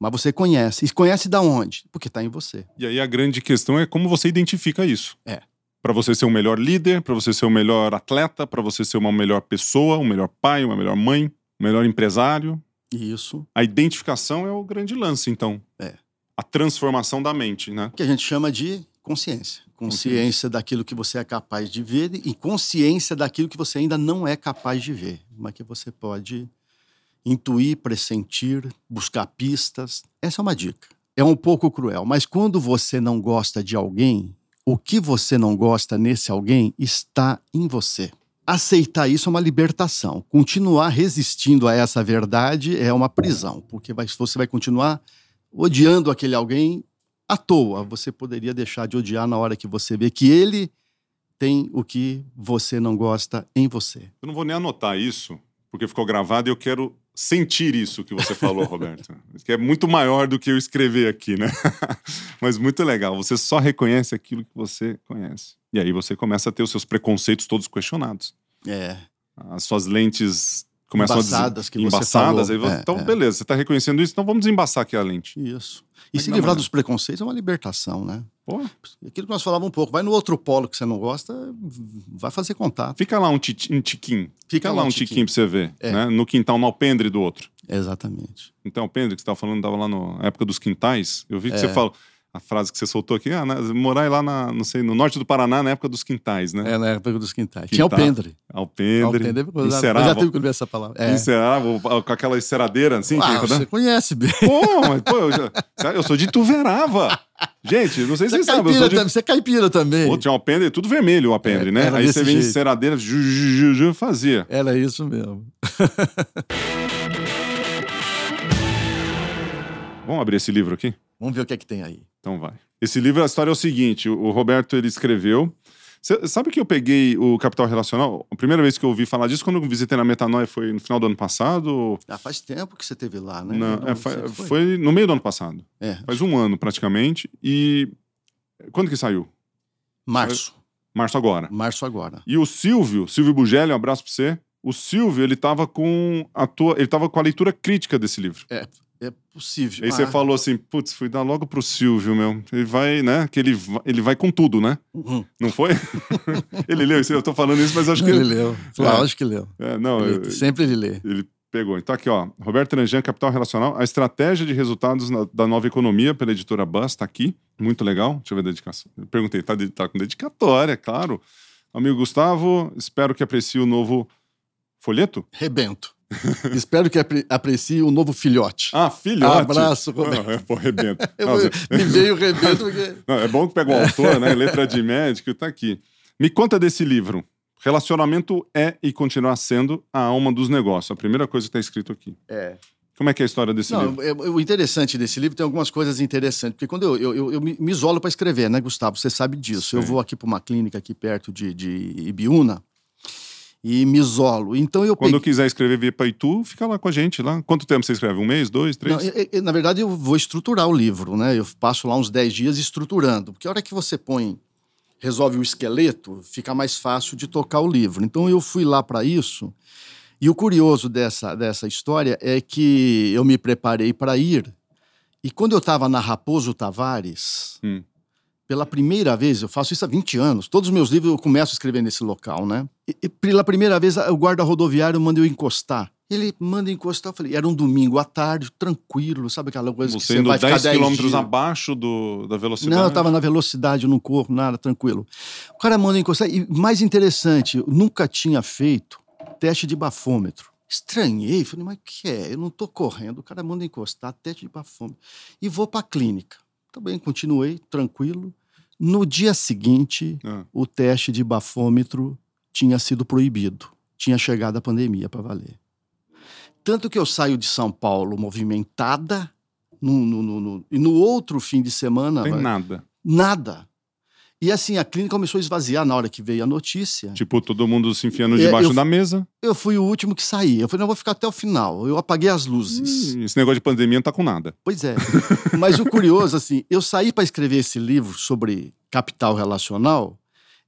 Mas você conhece. E conhece da onde? Porque está em você.
E aí a grande questão é como você identifica isso.
É.
Para você ser um melhor líder, para você ser um melhor atleta, para você ser uma melhor pessoa, um melhor pai, uma melhor mãe, um melhor empresário.
Isso.
A identificação é o grande lance, então.
É.
A transformação da mente, né?
que a gente chama de consciência. Consciência daquilo que você é capaz de ver e consciência daquilo que você ainda não é capaz de ver, mas que você pode intuir, pressentir, buscar pistas. Essa é uma dica. É um pouco cruel, mas quando você não gosta de alguém, o que você não gosta nesse alguém está em você. Aceitar isso é uma libertação. Continuar resistindo a essa verdade é uma prisão, porque você vai continuar odiando aquele alguém à toa. Você poderia deixar de odiar na hora que você vê que ele tem o que você não gosta em você.
Eu não vou nem anotar isso, porque ficou gravado e eu quero sentir isso que você falou, Roberto. Que é muito maior do que eu escrever aqui, né? Mas muito legal. Você só reconhece aquilo que você conhece. E aí você começa a ter os seus preconceitos todos questionados.
É,
As suas lentes começam
Embaçadas
a
que
des...
você
embaçadas.
falou.
Aí.
É,
então,
é.
beleza, você está reconhecendo isso, então vamos desembaçar aqui a lente.
isso. E
Mas
se livrar dos preconceitos é uma libertação, né?
Pô,
Aquilo que nós falávamos um pouco. Vai no outro polo que você não gosta, vai fazer contato.
fica lá um, titi- um tiquinho. Fica, lá um tiquinho, pra você ver,
É.
né? No quintal, no alpendre do outro.
Exatamente.
Então, Pedro, que você estava falando, estava lá na época dos quintais. Eu vi que
É.
você falou, a frase que você soltou aqui, ah, né, morar lá na, não sei, no norte do Paraná, na época dos quintais, né?
É na época dos quintais.
Quintal.
Tinha alpendre.
Alpendre,
Alpendre, eu já- eu já tive que ouvir essa palavra. É.
encerava com aquela enceradeira, assim.
Ah, você conhece bem.
Pô, mas, pô, eu, já- eu sou de Tuverava. Gente, não sei se
Você é
sabem, sou de...
você é caipira também.
Pô, tinha um alpendre, tudo vermelho o alpendre,
É,
né? Aí você vem enceradeira, ju, ju, ju, fazia.
Era isso mesmo.
Vamos abrir esse livro aqui?
Vamos ver o que é que tem aí.
Então vai. Esse livro, a história é o seguinte: o Roberto ele escreveu. Cê- sabe que eu peguei o Capital Relacional? A primeira vez que eu ouvi falar disso, quando eu visitei na Metanoia, foi no final do ano passado?
Ah, faz tempo que você teve lá, né?
Não, é, fa-
foi.
foi no meio do ano passado.
É,
Faz um ano praticamente. E quando que saiu?
março.
Março agora.
Março agora.
E o Silvio, Silvio Bugelli, um abraço pra você. O Silvio, ele tava com a tua, ele tava com a leitura crítica desse livro.
É possível.
Aí você
Ah,
falou assim, putz, fui dar logo pro Silvio, meu. Ele vai, né? Que ele, va- ele vai com tudo, né?
uhum.
Não foi? ele leu isso, eu tô falando isso, mas acho que
Ele
ele.
leu.
É.
Lógico que leu.
É, não,
Ele-
eu-
sempre ele lê.
ele pegou. Então aqui, ó. Roberto Tranjan, Capital Relacional, a estratégia de resultados na- da nova economia pela editora Buzz, tá aqui. Muito legal. Deixa eu ver a dedicação. Eu perguntei, tá, de- tá com dedicatória, claro. Amigo Gustavo, espero que aprecie o novo folheto.
Rebento. Espero que apre aprecie o novo filhote.
Ah, filhote.
Abraço, Roberto.
Não, é, pô, rebento.
Nossa. Me veio rebento porque...
Não, é bom que pega o autor, né? Letra de médico, tá aqui. Me conta desse livro. Relacionamento é e continuar sendo a alma dos negócios. A primeira coisa que está escrito aqui.
É.
Como é que é a história desse
Não,
livro?
é- o interessante desse livro tem algumas coisas interessantes, porque quando eu, eu, eu- eu me me isolo para escrever, né, Gustavo? Você sabe disso. Eu
Sim.
vou aqui para uma clínica aqui perto de, de Ibiúna e me isolo. Então eu
Quando
peguei...
quiser escrever via Paitu, fica lá com a gente lá. Quanto tempo você escreve? Um mês, dois, três?
Não, eu- eu- na verdade, eu vou estruturar o livro, né? Eu passo lá uns 10 dias estruturando, porque a hora que você põe, resolve o esqueleto, fica mais fácil de tocar o livro. Então eu fui lá para isso. E o curioso dessa, dessa história é que eu me preparei para ir. E quando eu estava na Raposo Tavares,
Hum.
Pela primeira vez, eu faço isso há 20 anos, todos os meus livros eu começo a escrever nesse local, né? E, e pela primeira vez, o guarda rodoviário manda eu encostar. Ele manda encostar, eu falei, era um domingo à tarde, tranquilo, sabe aquela coisa que
Você
você
indo
vai ficar
10
10
quilômetros abaixo do, da velocidade?
Não, eu estava na velocidade, no corpo, nada, tranquilo. O cara manda encostar. E mais interessante, eu nunca tinha feito teste de bafômetro. Estranhei, falei, mas o que é? Eu não estou correndo. O cara manda encostar, teste de bafômetro. E vou para a clínica. Também continuei, tranquilo. No dia seguinte,
Ah,
o teste de bafômetro tinha sido proibido. Tinha chegado a pandemia para valer. Tanto que eu saio de São Paulo movimentada, no, no- no- no- e no outro fim de semana,
tem
vai-
nada.
nada. E assim, a clínica começou a esvaziar na hora que veio a notícia.
Tipo, todo mundo se enfiando debaixo
eu-
da mesa.
Eu fui o último que saí. Eu falei, não, eu vou ficar até o final. Eu apaguei as luzes.
Hum, Esse negócio de pandemia não tá com nada.
Pois é. Mas o curioso, assim, eu saí para escrever esse livro sobre capital relacional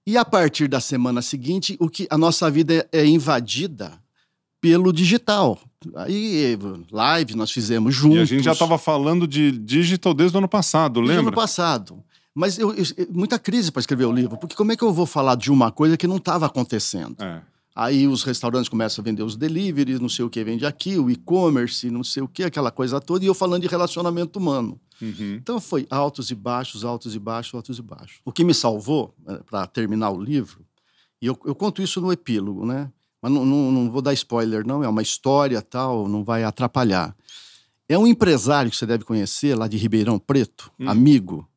e a partir da semana seguinte, o que a nossa vida é, invadida pelo digital. Aí, live nós fizemos juntos.
E a gente já tava falando de digital desde o ano passado,
Desde o
lembra?
ano passado. Mas eu, eu- muita crise para escrever o livro, porque como é que eu vou falar de uma coisa que não estava acontecendo?
É.
Aí os restaurantes começam a vender os deliveries, não sei o que vende aqui, o e-commerce, não sei o que, aquela coisa toda, e eu falando de relacionamento humano.
Uhum.
Então foi altos e baixos, altos e baixos, altos e baixos. O que me salvou para terminar o livro, e eu, eu conto isso no epílogo, né? Mas não, não, não vou dar spoiler, não, é uma história tal, não vai atrapalhar. É um empresário que você deve conhecer, lá de Ribeirão Preto,
Hum.
amigo,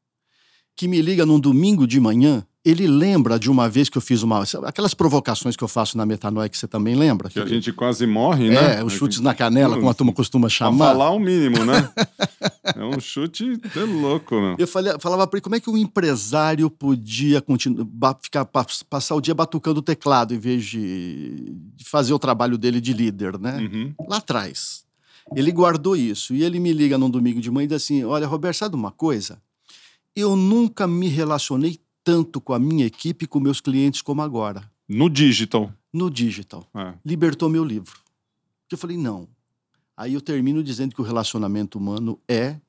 que me liga num domingo de manhã. Ele lembra de uma vez que eu fiz uma. Aquelas provocações que eu faço na Metanoia que você também lembra?
Que a gente quase morre, né?
É, os chutes na canela, como a turma costuma
Pra
chamar.
falar o mínimo, né? é um chute é louco, meu.
Eu falei, falava para ele como é que um empresário podia continu- ba- ficar, pa- passar o dia batucando o teclado em vez de, de fazer o trabalho dele de líder, né?
Uhum.
Lá atrás. Ele guardou isso. E ele me liga num domingo de manhã e diz assim: Olha, Roberto, sabe uma coisa? Eu nunca me relacionei tanto com a minha equipe e com meus clientes como agora,
No digital.
no digital.
É.
Libertou meu livro. Eu falei: Não. Aí eu termino dizendo que o relacionamento humano é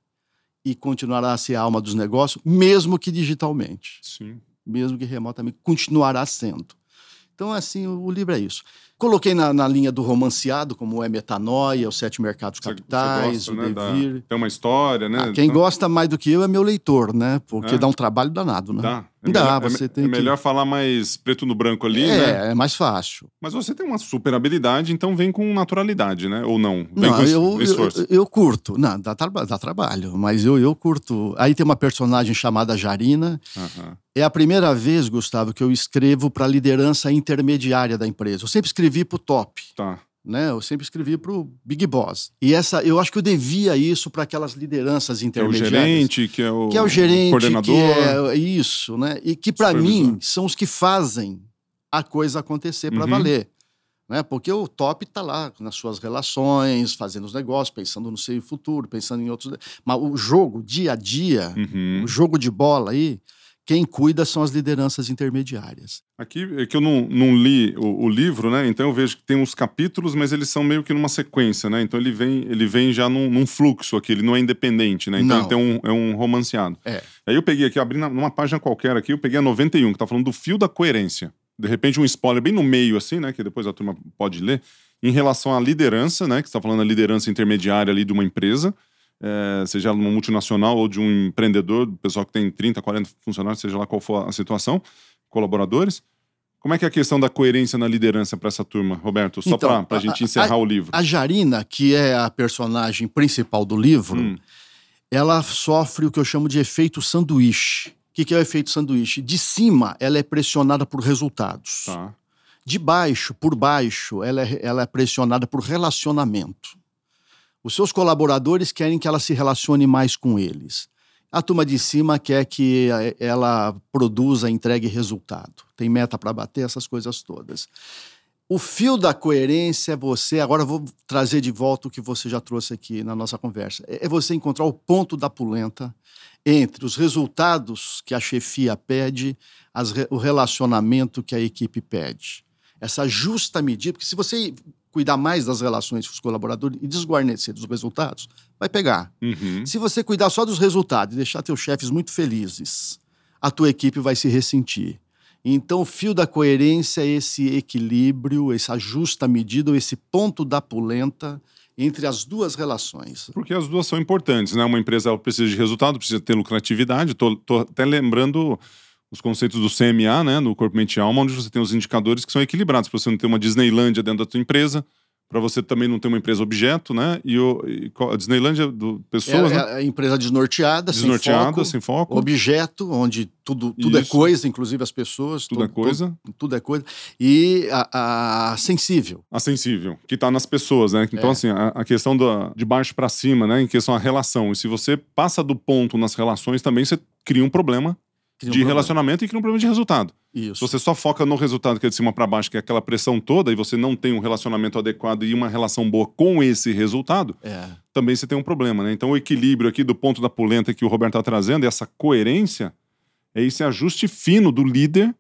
e continuará a ser a alma dos negócios, mesmo que digitalmente,
Sim.
mesmo que remotamente, continuará sendo. Então, assim, o, o livro é isso. Coloquei na, na linha do romanceado, como é Metanoia, Os Sete Mercados
Você- você
Capitais,
gosta,
o
né, da-
Devir.
Tem uma história, né?
Ah, quem
Então,
gosta mais do que eu é meu leitor, né? Porque
É?
dá um trabalho danado, né?
Dá. É
Dá,
melhor, é
você
me-
tem
é
que-
melhor falar mais preto no branco ali, né?
É, é mais fácil.
Mas você tem uma super habilidade, então vem com naturalidade, né? Ou não? Vem
Não, eu, eu,
esforço.
eu curto. Não, dá, traba- dá trabalho, mas eu, eu curto. Aí tem uma personagem chamada Jarina.
Aham.
É a primeira vez, Gustavo, que eu escrevo para a liderança intermediária da empresa. Eu sempre escrevi para o top.
Tá.
Né? Eu sempre escrevi para o Big Boss. E essa, eu acho que eu devia isso para aquelas lideranças
Que é o
intermediárias.
gerente, que é o,
que é o gerente,
coordenador.
que é isso, né? E que para mim são os que fazem a coisa acontecer para
Uhum.
valer, né? Porque o top está lá nas suas relações, fazendo os negócios, pensando no seu futuro, pensando em outros. Mas o jogo dia a dia,
Uhum.
o jogo de bola aí, quem cuida são as lideranças intermediárias.
Aqui é que eu não, não li o, o livro, né? Então eu vejo que tem uns capítulos, mas eles são meio que numa sequência, né? Então ele vem, ele vem já num, num fluxo aqui, ele não é independente, né? Então um, é um romanceado.
É.
Aí eu peguei aqui, abri numa página qualquer aqui, eu peguei a 91, que tá falando do fio da coerência. De repente um spoiler bem no meio, assim, né? Que depois a turma pode ler. Em relação à liderança, né? Que você tá falando da liderança intermediária ali de uma empresa. É, seja ela uma multinacional ou de um empreendedor, pessoal que tem 30, 40 funcionários, seja lá qual for a situação, colaboradores. Como é que é a questão da coerência na liderança para essa turma, Roberto? Só
Então,
para a gente encerrar
a-
o livro.
A Jarina, que é a personagem principal do livro,
Hum.
ela sofre o que eu chamo de efeito sanduíche. O que, que é o efeito sanduíche? De cima, ela é pressionada por resultados.
Tá.
De baixo, por baixo, ela é, ela é pressionada por relacionamento. Os seus colaboradores querem que ela se relacione mais com eles. A turma de cima quer que eh, ela produza, entregue resultado. Tem meta para bater, essas coisas todas. O fio da coerência é você. Agora vou trazer de volta o que você já trouxe aqui na nossa conversa. É é você encontrar o ponto da polenta entre os resultados que a chefia pede, as o relacionamento que a equipe pede. Essa justa medida, porque se você cuidar mais das relações com os colaboradores e desguarnecer dos resultados, vai pegar.
Uhum.
Se você cuidar só dos resultados e deixar teus chefes muito felizes, a tua equipe vai se ressentir. Então, o fio da coerência é esse equilíbrio, essa justa medida, ou esse ponto da polenta entre as duas relações.
Porque as duas são importantes, né? Uma empresa ela precisa de resultado, precisa ter lucratividade. Tô até lembrando os conceitos do CMA, né? No Corpo Mente Alma, onde você tem os indicadores que são equilibrados. Para você não ter uma Disneylândia dentro da tua empresa, para você também não ter uma empresa objeto, né? E, o, e a Disneylândia do
É,
pessoas,
é
né?
a empresa desnorteada,
Desnorteada,
sem foco,
sem foco.
objeto, onde tudo, tudo é coisa, inclusive as pessoas.
Tudo é coisa.
todo- tudo é coisa. E a, a sensível.
A sensível, que está nas pessoas, né? Então,
É.
assim, a, a questão da, de baixo para cima, né? Em questão da relação. E se você passa do ponto nas relações, também você cria um problema de
problema.
relacionamento e cria um problema de resultado. Se
Isso.
você só foca no resultado que é de cima para baixo, que é aquela pressão toda, e você não tem um relacionamento adequado e uma relação boa com esse resultado,
É.
também você tem um problema, né? Então, o equilíbrio aqui do ponto da polenta que o Roberto está trazendo, essa coerência, é esse ajuste fino do líder,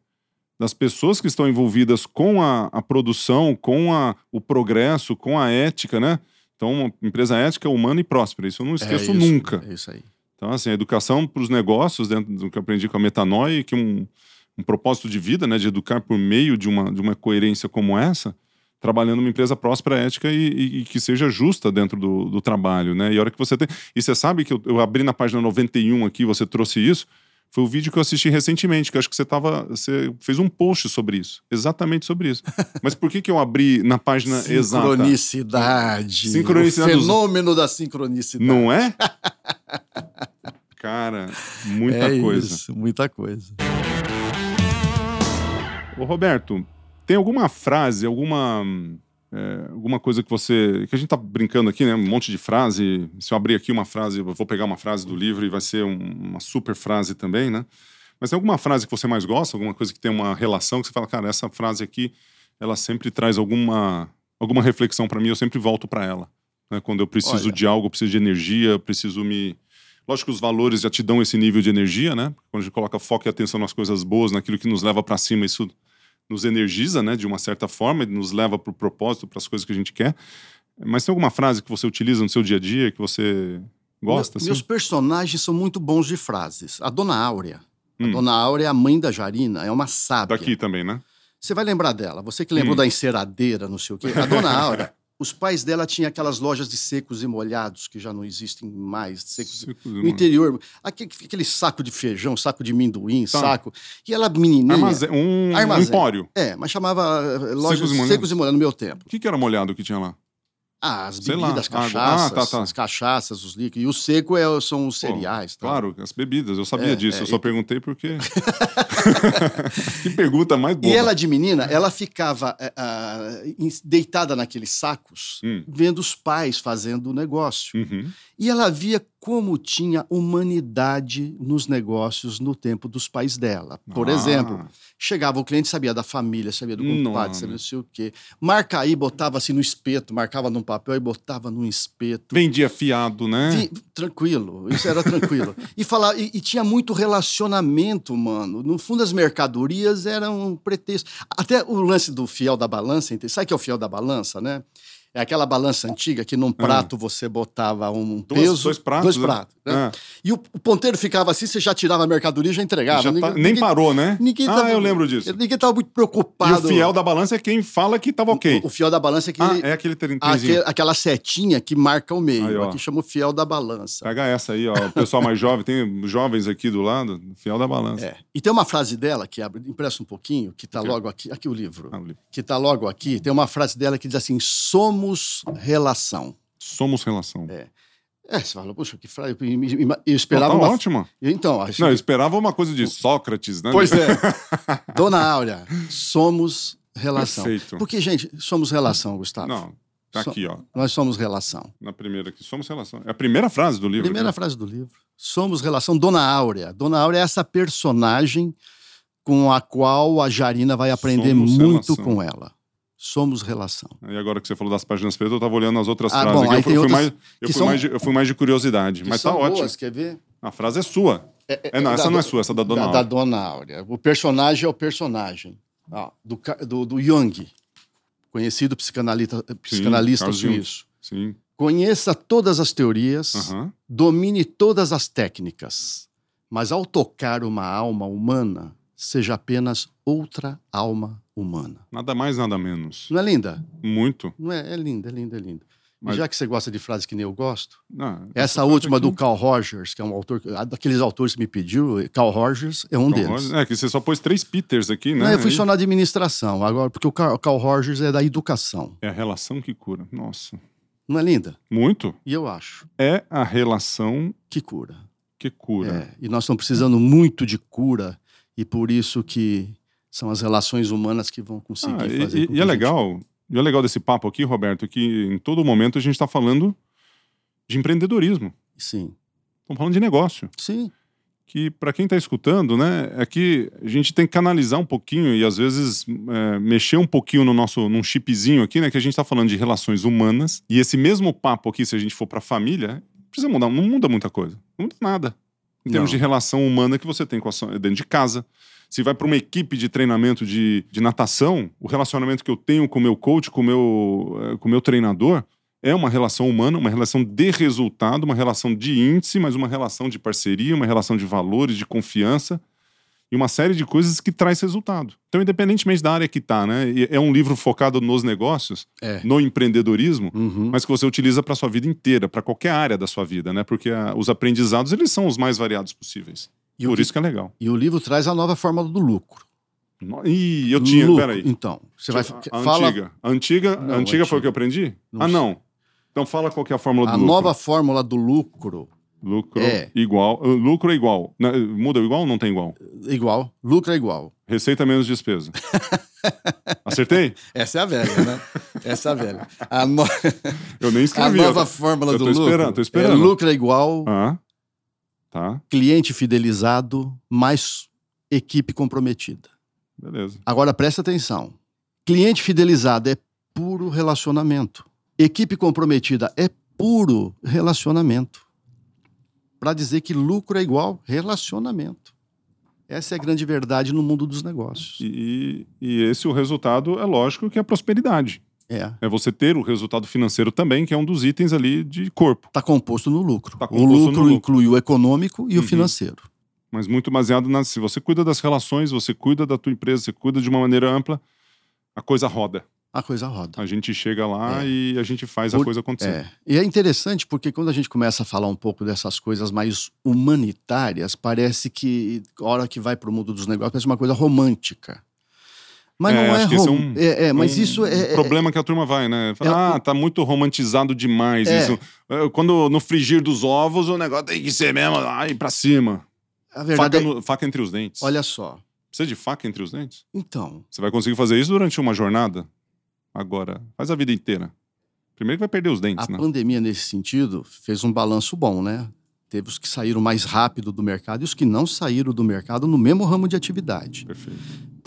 das pessoas que estão envolvidas com a, a produção, com a, o progresso, com a ética, né? Então, uma empresa ética, humana e próspera. Isso eu não esqueço
é isso,
nunca.
É isso aí.
Então, assim, a educação para os negócios, dentro do que eu aprendi com a Metanoia, que um, um propósito de vida, né, de educar por meio de uma, de uma coerência como essa, trabalhando numa empresa próspera, ética e, e- e que seja justa dentro do, do trabalho, né? E a hora que você tem... E você sabe que eu, eu abri na página 91 aqui, você trouxe isso, foi o vídeo que eu assisti recentemente, que eu acho que você tava, você fez um post sobre isso, exatamente sobre isso. Mas por que que eu abri na página exata?
Sincronicidade.
Sincronicidade
O
dos-
fenômeno da sincronicidade.
Não é? Cara, muita
é
coisa.
Isso, muita coisa.
Ô, Roberto, tem alguma frase, alguma, é, alguma coisa que você. que a gente tá brincando aqui, né? Um monte de frase. Se eu abrir aqui uma frase, eu vou pegar uma frase do livro e vai ser um- uma super frase também, né? Mas tem alguma frase que você mais gosta, alguma coisa que tem uma relação que você fala, cara, essa frase aqui, ela sempre traz alguma, alguma reflexão para mim, eu sempre volto para ela. Né? Quando eu preciso
Olha.
de algo, preciso de energia, preciso me. Lógico que os valores já te dão esse nível de energia, né? Quando a gente coloca foco e atenção nas coisas boas, naquilo que nos leva para cima, isso nos energiza, né, de uma certa forma, nos leva para o propósito, para as coisas que a gente quer. Mas tem alguma frase que você utiliza no seu dia a dia que você gosta?
Me-
assim?
Meus personagens são muito bons de frases. A Dona Áurea. A
Hum.
Dona Áurea é a mãe da Jarina, é uma sábia.
Daqui também, né?
Você vai lembrar dela. Você que lembrou
Hum.
da enceradeira, não sei o quê. A Dona Áurea, os pais dela tinham aquelas lojas de secos e molhados que já não existem mais. Secos no interior, aquele, aquele saco de feijão, saco de minduim,
Tá.
saco. E ela menininha.
Armazém, um,
Armazém.
empório.
É, mas chamava eh, loja
Secos
secos e molhados no meu tempo.
O que, que era molhado que tinha lá?
Ah, as
Sei lá,
bebidas,
água.
cachaças,
Ah, tá, tá.
as cachaças, os líquidos. E o seco é, são os cereais. tá?
Claro, as bebidas. Eu sabia
É,
disso.
é,
eu só perguntei porque. que pergunta mais boa.
E ela de menina, ela ficava ah, em- deitada naqueles sacos,
Hum.
vendo os pais fazendo o negócio.
Uhum.
E ela via como tinha humanidade nos negócios no tempo dos pais dela. Por
Ah,
exemplo, chegava o cliente, sabia da família, sabia do compadre, sabia não sei o quê. Marca aí, botava assim no espeto, marcava num papel e botava num espeto.
Vendia fiado, né?
Tranquilo, isso era tranquilo. e, falar, e, e tinha muito relacionamento, mano. No fundo, as mercadorias eram um pretexto. Até o lance do fiel da balança, sabe o que é o fiel da balança, né? É aquela balança antiga que num prato você botava um
Duas-
peso.
dois pratos,
Dois
né?
pratos. né?
É.
E o, o ponteiro ficava assim, você já tirava a mercadoria e já entregava.
Já tá-
Ninguém-
nem
ninguém-
parou, né?
Ninguém
ah,
tava-
eu lembro disso.
Ninguém estava muito
E
preocupado.
o fiel da balança é quem fala que tava ok.
O, o fiel da balança é
Ah,
aquele,
é aquele trenzinho.
aque- aquela setinha que marca o meio.
Aí, ó.
Aqui chama o fiel da balança.
Pega essa aí, ó. O pessoal mais jovem, tem jovens aqui do lado, fiel da balança.
É. E tem uma frase dela, que abre, impressa um pouquinho, que está logo aqui. Aqui o livro.
Ah, ali.
Que está logo aqui. Tem uma frase dela que diz assim: somos relação.
Somos relação.
É, você fala, puxa, que frase. Eu, eu
Não,
esperava
tá
uma.
ótima.
Então, acho
Não, eu esperava uma coisa de Sócrates, né?
Pois é. Dona Áurea, somos relação.
Perfeito.
Porque, gente, somos relação, Gustavo.
Não, tá aqui, ó.
Nós somos relação.
Na primeira aqui. Somos relação. É a primeira frase do livro.
Primeira
né?
frase do livro. Somos relação. Dona Áurea. Dona Áurea é essa personagem com a qual a Jarina vai aprender
Somos
muito
relação.
com ela. Somos relação.
E agora que você falou das páginas pretas, eu tava olhando as outras
Ah,
frases
bom,
Eu fui,
outras
mais, eu fui
são-
mais de, eu fui mais de curiosidade.
Que
mas tá
são
ótimo.
boas, quer ver?
A frase é sua. É, não, essa
da-
não é sua, essa é da Dona
da,
Áurea.
da Dona Áurea. O personagem é o personagem. Ó, do, do, do Jung, conhecido psicanalista, psicanalista
Jung.
suíço.
Sim.
Conheça todas as teorias,
Aham.
domine todas as técnicas, mas ao tocar uma alma humana, seja apenas outra alma humana.
Nada mais, nada menos.
Não é linda?
Muito.
Não é? É linda, é linda, é linda.
Mas-
Já que você gosta de frases que nem eu gosto,
Não,
essa última do Carl Rogers, que é um autor, daqueles autores que me pediu, Carl Rogers é um
Carl
deles.
Rogers- É, que você só pôs três Peters aqui, né?
Não, eu fui
Aí-
só na administração, agora, porque o Carl, Carl Rogers é da educação.
É a relação que cura. Nossa.
Não é linda?
Muito.
E eu acho
É a relação
que cura.
que cura.
É, e nós estamos precisando muito de cura, e por isso que são as relações humanas que vão conseguir
Ah,
fazer.
e,
com
e é legal, e é legal desse papo aqui, Roberto, que em todo momento a gente está falando de empreendedorismo.
Sim,
Estamos falando de negócio.
sim.
Que para quem está escutando, né, é que a gente tem que canalizar um pouquinho e às vezes é, mexer um pouquinho no nosso num chipzinho aqui, né, que a gente está falando de relações humanas. E esse mesmo papo aqui, se a gente for para a família, precisa mudar, não muda muita coisa, não muda nada. Em termos
Não.
de relação humana que você tem com a sua, dentro de casa. Se vai para uma equipe de treinamento de, de natação, o relacionamento que eu tenho com o meu coach, com o meu, eh, com o meu treinador, é uma relação humana, uma relação de resultado, uma relação de índice, mas uma relação de parceria, uma relação de valores, de confiança e uma série de coisas que traz resultado. Então, independentemente da área que está, né? É um livro focado nos negócios,
É.
no empreendedorismo,
Uhum.
mas que você utiliza para sua vida inteira, para qualquer área da sua vida, né? Porque ah, os aprendizados eles são os mais variados possíveis.
E
Por isso que é legal.
E o livro traz a nova fórmula do lucro.
No- Ih, eu tinha,
lucro.
peraí.
Então, você vai
a, a
fala
antiga. A antiga,
Não,
a antiga foi o que eu aprendi?
Não
ah, não. Então fala qual é a fórmula do
a
lucro.
nova fórmula do lucro
Lucro
É.
igual. uh, Lucro é igual. Muda igual ou não tem igual?
igual, lucro é igual.
Receita menos despesa. Acertei?
Essa é a velha, né? Essa é a velha. A, no-
Eu nem
a
escrevi.
nova
eu-
fórmula
eu
do
tô
lucro
esperando, tô
é
esperando.
lucro é igual,
Ah, tá.
cliente fidelizado, mais equipe comprometida.
Beleza.
Agora presta atenção. Cliente fidelizado é puro relacionamento. Equipe comprometida é puro relacionamento. Para dizer que lucro é igual relacionamento. Essa é a grande verdade no mundo dos negócios.
E, e esse o resultado é lógico que é a prosperidade.
É.
É você ter o resultado financeiro também, que é um dos itens ali de corpo.
Está composto no lucro.
Tá
o
composto no
lucro
lucro.
inclui o econômico e o
Uhum.
financeiro.
Mas muito baseado na. Se você cuida das relações, você cuida da tua empresa, você cuida de uma maneira ampla, a coisa roda.
A coisa roda.
A gente chega lá
É.
e a gente faz a
Por-
coisa acontecer.
É. E é interessante porque quando a gente começa a falar um pouco dessas coisas mais humanitárias, parece que a hora que vai para o mundo dos negócios parece uma coisa romântica. Mas
É,
não é,
esse é
rom...
um-
é, é, mas
um
isso é, é-
problema que a turma vai, né? Fala,
É-
ah, tá muito romantizado demais
É.
isso. É, Quando no frigir dos ovos, o negócio tem que ser mesmo, ai, pra cima.
a verdade.
Faca,
é-
no- faca entre os dentes.
Olha só.
Precisa de faca entre os dentes?
Então,
Você vai conseguir fazer isso durante uma jornada? Agora, faz a vida inteira. Primeiro que vai perder os dentes,
a
né?
pandemia nesse sentido fez um balanço bom, né? Teve os que saíram mais rápido do mercado e os que não saíram do mercado no mesmo ramo de atividade.
Perfeito.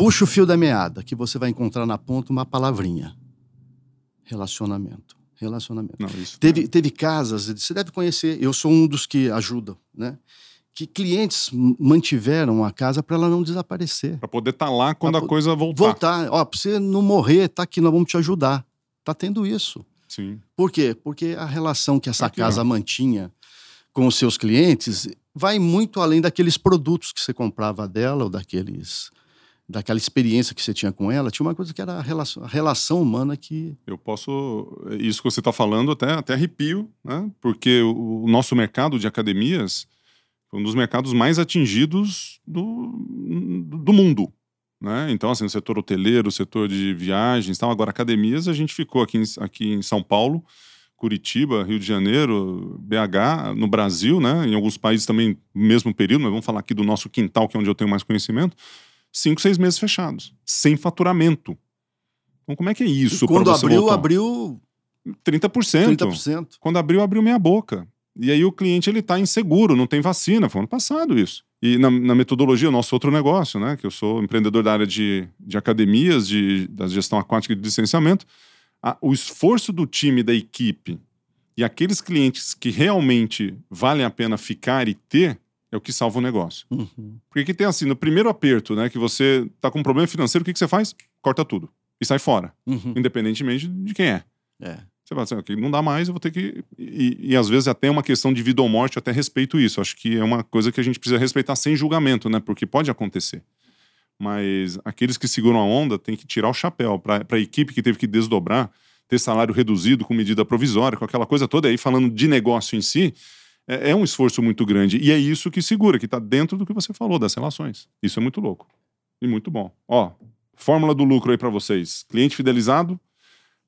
Puxa o fio da meada, que você vai encontrar na ponta uma palavrinha: relacionamento. Relacionamento.
Não, isso.
Teve, teve casas, você deve conhecer, eu sou um dos que ajudam, né? Que clientes mantiveram a casa para ela não desaparecer.
Pra poder estar lá quando
Pra
a coisa voltar.
Voltar, ó, para você não morrer, tá aqui, nós vamos te ajudar. Tá tendo isso.
Sim.
Por quê? Porque a relação que essa
Aqui,
casa mantinha com os seus clientes vai muito além daqueles produtos que você comprava dela ou daqueles daquela experiência que você tinha com ela. Tinha uma coisa que era a relação, a relação humana que
Eu posso. Isso que você está falando, até, até arrepio, né? Porque o, o nosso mercado de academias foi um dos mercados mais atingidos do, do mundo. Né? Então, assim, o setor hoteleiro, o setor de viagens, tal. agora academias, a gente ficou aqui em, aqui em São Paulo, Curitiba, Rio de Janeiro, BH, no Brasil, né? em alguns países também, mesmo período, mas vamos falar aqui do nosso quintal, que é onde eu tenho mais conhecimento, cinco, seis meses fechados, sem faturamento. Então, como é que é isso?
E quando abriu,
voltar?
abriu
30%.
30%.
Quando abriu, abriu meia boca. E aí o cliente ele está inseguro, não tem vacina. Foi ano passado isso. E na, na metodologia, nosso outro negócio, né? Que eu sou empreendedor da área de, de academias, de, da gestão aquática e de licenciamento. a- o esforço do time, da equipe e aqueles clientes que realmente valem a pena ficar e ter é o que salva o negócio.
Uhum.
Porque que tem assim, no primeiro aperto, né? Que você tá com um problema financeiro, o que, que você faz? Corta tudo. E sai fora,
Uhum.
independentemente de quem é.
É.
Você fala assim, ok, não dá mais, eu vou ter que. E, e às vezes até é uma questão de vida ou morte, eu até respeito isso. Acho que é uma coisa que a gente precisa respeitar sem julgamento, né? Porque pode acontecer. Mas aqueles que seguram a onda têm que tirar o chapéu para a equipe que teve que desdobrar, ter salário reduzido com medida provisória, com aquela coisa toda. Aí falando de negócio em si, é, é um esforço muito grande. E é isso que segura, que está dentro do que você falou, das relações. Isso é muito louco. E muito bom. Ó, fórmula do lucro aí para vocês: cliente fidelizado,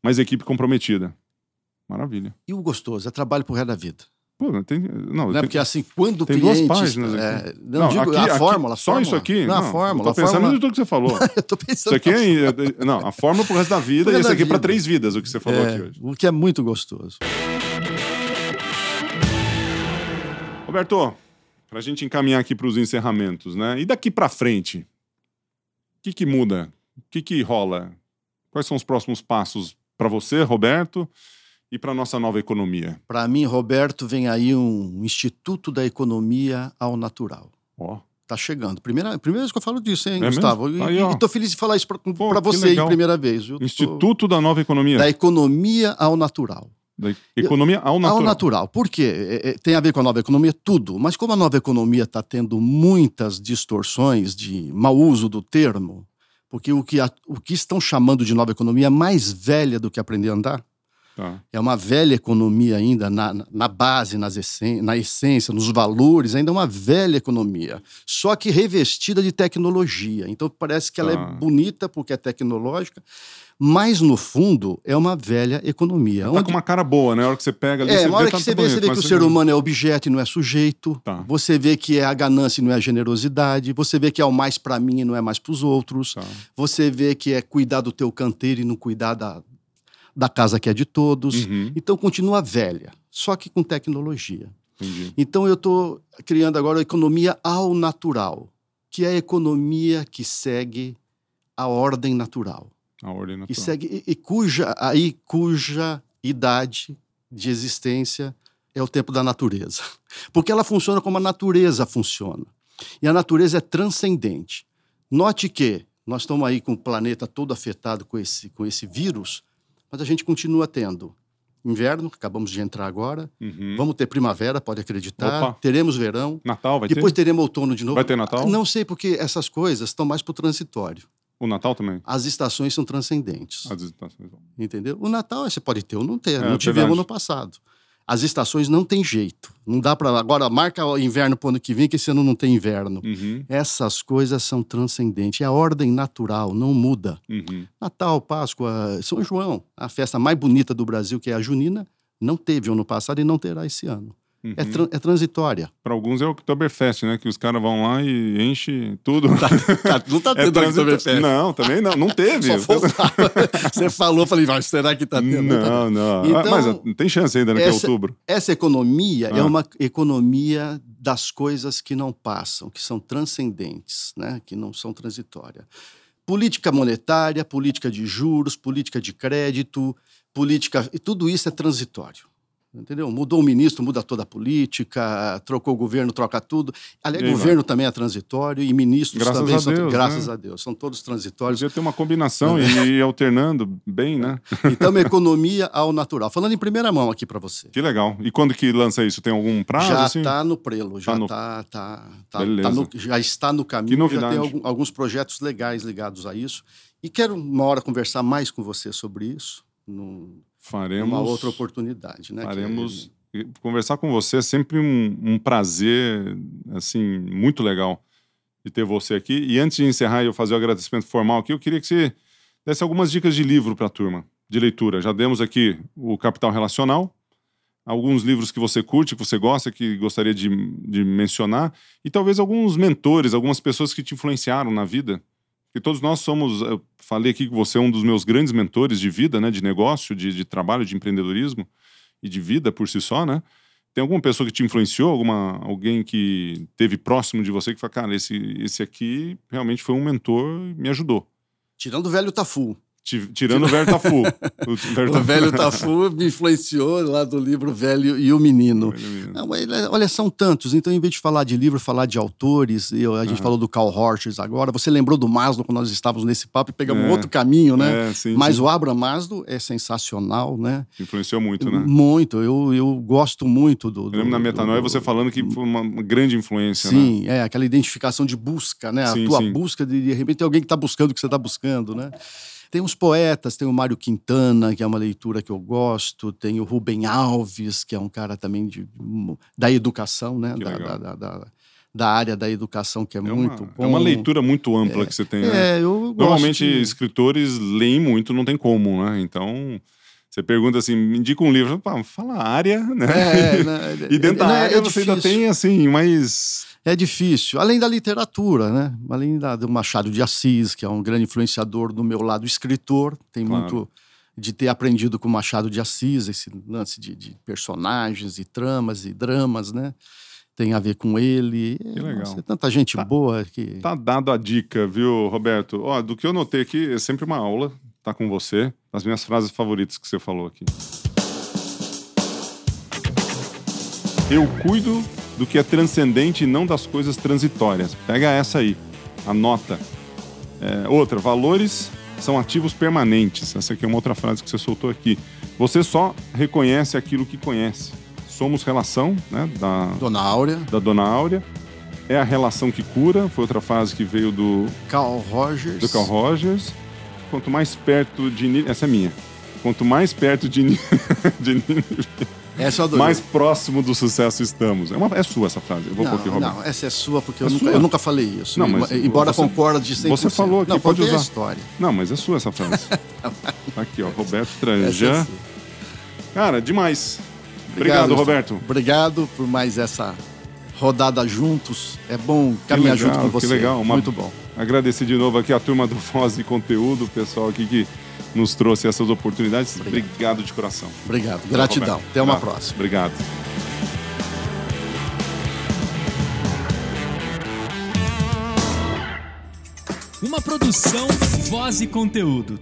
mas equipe comprometida. Maravilha.
E o gostoso, é trabalho pro resto da vida.
Pô, tem. Não,
Né?
tem-
Porque assim, quando o
tem duas
cliente...
páginas
é,
aqui.
não, digo,
aqui-
a
aqui-
fórmula, a
Só
fórmula.
isso aqui?
Não, a
Não,
fórmula.
eu
a
Tô pensando
fórmula...
em tudo que você falou.
Eu tô pensando
Isso aqui é. é- Não, a fórmula pro resto da vida e
da
aqui para
vida.
três vidas, o que você falou
É,
aqui hoje.
o que é muito gostoso.
Roberto, pra gente encaminhar aqui para os encerramentos, né? E daqui para frente? O que, que muda? O que, que rola? Quais são os próximos passos para você, Roberto, e para nossa nova economia?
Para mim, Roberto, vem aí um Instituto da Economia ao Natural.
Ó,
Tá chegando. Primeira, primeira vez que eu falo disso, hein,
É
Gustavo?
mesmo?
E,
Aí,
e tô feliz de falar isso para você
legal.
primeira vez. viu? Tô-
Instituto da Nova Economia.
Da Economia ao Natural.
Da economia ao natural.
Ao natural. Por quê? É, é, tem a ver com a nova economia? Tudo. Mas como a nova economia está tendo muitas distorções de mau uso do termo, porque o que, a- o que estão chamando de nova economia é mais velha do que aprender a andar.
Tá.
É uma velha economia ainda na, na- base, nas essen- na essência, nos valores, ainda é uma velha economia. Só que revestida de tecnologia. Então parece que ela
Tá.
é bonita porque é tecnológica, mas no fundo é uma velha economia.
Tá
onde-
com uma cara boa, né? A hora que você pega ali,
é,
você
uma hora
vê,
que
tá-
você
tá
vê, você
bonito,
vê que o ser humano é objeto e não é sujeito.
Tá.
Você vê que é a ganância e não é a generosidade. Você vê que é o mais para mim e não é mais para os outros.
Tá.
Você vê que é cuidar do teu canteiro e não cuidar da, da casa que é de todos.
Uhum,
Então continua velha, só que com tecnologia.
entendi.
Então eu estou criando agora a economia ao natural, que é a economia que segue a ordem natural
A ordem natural.
que segue e, e cuja aí cuja idade de existência é o tempo da natureza, porque ela funciona como a natureza funciona e a natureza é transcendente. Note que nós estamos aí com o planeta todo afetado com esse com esse vírus, mas a gente continua tendo inverno, acabamos de entrar agora,
Uhum.
vamos ter primavera, pode acreditar,
Opa.
teremos verão,
Natal vai
depois
ter?
teremos outono de novo.
Vai ter Natal?
Não sei porque essas coisas estão mais para o transitório.
O Natal também?
As estações são transcendentes.
As estações.
Entendeu? O Natal você pode ter ou não ter.
É,
não tivemos
verdade.
no passado. As estações não tem jeito. Não dá para agora marca o inverno para o ano que vem que esse ano não tem inverno.
Uhum,
Essas coisas são transcendentes. É a ordem natural, não muda.
uhum.
Natal, Páscoa, São João, a festa mais bonita do Brasil, que é a junina, não teve ano passado e não terá esse ano.
Uhum.
É, tran- é transitória.
Para alguns é o Oktoberfest, né? Que os caras vão lá e enchem tudo.
não tá
É transito- Não, também não. Não teve.
Você falou, falei, mas será que tá tendo? Não tá
Não, não.
Então,
Ah, Mas ah, tem chance ainda, né? Que é outubro.
Essa economia é
Ah.
uma economia das coisas que não passam, que são transcendentes, né? que não são transitórias. Política monetária, política de juros, política de crédito, política. e Tudo isso é transitório. Entendeu? Mudou o ministro, muda toda a política, trocou o governo, troca tudo. Aliás, governo também é transitório e ministros
Graças
também
a
são.
Deus,
graças
né?
a Deus, são todos transitórios.
Podia ter uma combinação e alternando bem, né?
Então, economia ao natural. Falando em primeira mão aqui para você.
Que legal. E quando que lança isso? Tem algum prazo?
já
assim?
está no prelo, já
Tá no-
tá, tá, tá, tá no- já está no caminho.
Que novidade.
Já tem alguns projetos legais ligados a isso. E quero uma hora conversar mais com você sobre isso, num-
Faremos.
numa outra oportunidade, né? que-
Faremos. Conversar com você é sempre um, um prazer, assim, muito legal de ter você aqui. E antes de encerrar e eu fazer o agradecimento formal aqui, eu queria que você desse algumas dicas de livro para a turma, de leitura. Já demos aqui o Capital Relacional, alguns livros que você curte, que você gosta, que gostaria de, de mencionar, e talvez alguns mentores, algumas pessoas que te influenciaram na vida. Que todos nós somos, eu falei aqui que você é um dos meus grandes mentores de vida, né, de negócio, de, de trabalho, de empreendedorismo e de vida por si só, né? Tem alguma pessoa que te influenciou, alguma alguém que teve próximo de você que fala, cara, esse esse aqui realmente foi um mentor, me ajudou.
Tirando o velho Tafu.
Ti- Tirando o velho Tafu. O velho
O velho Tafu me influenciou lá do livro Velho e o Menino. Não, ele- olha, são tantos. Então, em vez de falar de livro, falar de autores, eu- a gente falou do Carl Rogers agora. Você lembrou do Maslow quando nós estávamos nesse papo e pegamos
É.
um outro caminho, né?
É, sim,
Mas
sim.
o Abraham Maslow é sensacional, né?
influenciou muito, né?
Muito. Eu, eu gosto muito do.
Eu lembro na
do-
Metanoia
do-
você falando que foi uma, grande influência, né?
Sim, é aquela identificação de busca, né?
Sim,
a tua
sim.
busca de, de repente tem alguém que está buscando o que você está buscando, né? Tem uns poetas, tem o Mário Quintana, que é uma leitura que eu gosto, tem o Rubem Alves, que é um cara também de, da educação, né? Da, da, da, da- área da educação, que é,
É
muito
uma,
bom.
é uma leitura muito ampla que você tem, né?
É, gosto
Normalmente
de-
escritores leem muito, não tem como, né? Então, você pergunta assim, me indica um livro, pá, fala área, né?
É, né?
E dentro da
é-
área
é
você ainda tem, assim, mais...
É difícil. Além da literatura, né? Além da, do Machado de Assis, que é um grande influenciador do meu lado escritor, tem
Claro.
muito de ter aprendido com Machado de Assis, esse lance de, de personagens e tramas e dramas, né? Tem a ver com ele.
Que legal.
Nossa, é tanta gente
Tá.
boa que.
Tá dado a dica, viu, Roberto? Ó, do que eu notei aqui, é sempre uma aula, tá com você, das minhas frases favoritas que você falou aqui. Eu cuido do que é transcendente e não das coisas transitórias. Pega essa aí, anota. É, outra, valores são ativos permanentes. Essa aqui é uma outra frase que você soltou aqui. Você só reconhece aquilo que conhece. Somos relação, né, da,
Dona Áurea,
da Dona Áurea. É a relação que cura, foi outra frase que veio do,
Carl Rogers.
do Carl Rogers. Quanto mais perto de essa é minha. Quanto mais perto de, de
Essa eu adorei.
mais próximo do sucesso estamos. É, uma, é sua essa frase. Eu vou
não, não, essa é sua, porque
É
eu, nunca,
sua.
eu nunca falei isso.
Não, mas
Embora
você-
concorde 100%.
você falou aqui,
não,
pode
contei a
usar.
história.
Não, mas é sua essa frase. aqui, ó. Roberto
é
Tranjan.
sua.
Cara, demais. Obrigado,
Gustavo.
Roberto.
Obrigado por mais essa rodada juntos. É bom caminhar
legal,
junto com
que
você.
legal, uma-
Muito bom.
Agradecer de novo aqui a turma do Foz de Conteúdo, o pessoal aqui que nos trouxe essas oportunidades.
Obrigado.
Obrigado de coração.
Obrigado. Gratidão. Até uma
Ah,
próxima.
Obrigado.
Uma produção, voz e conteúdo.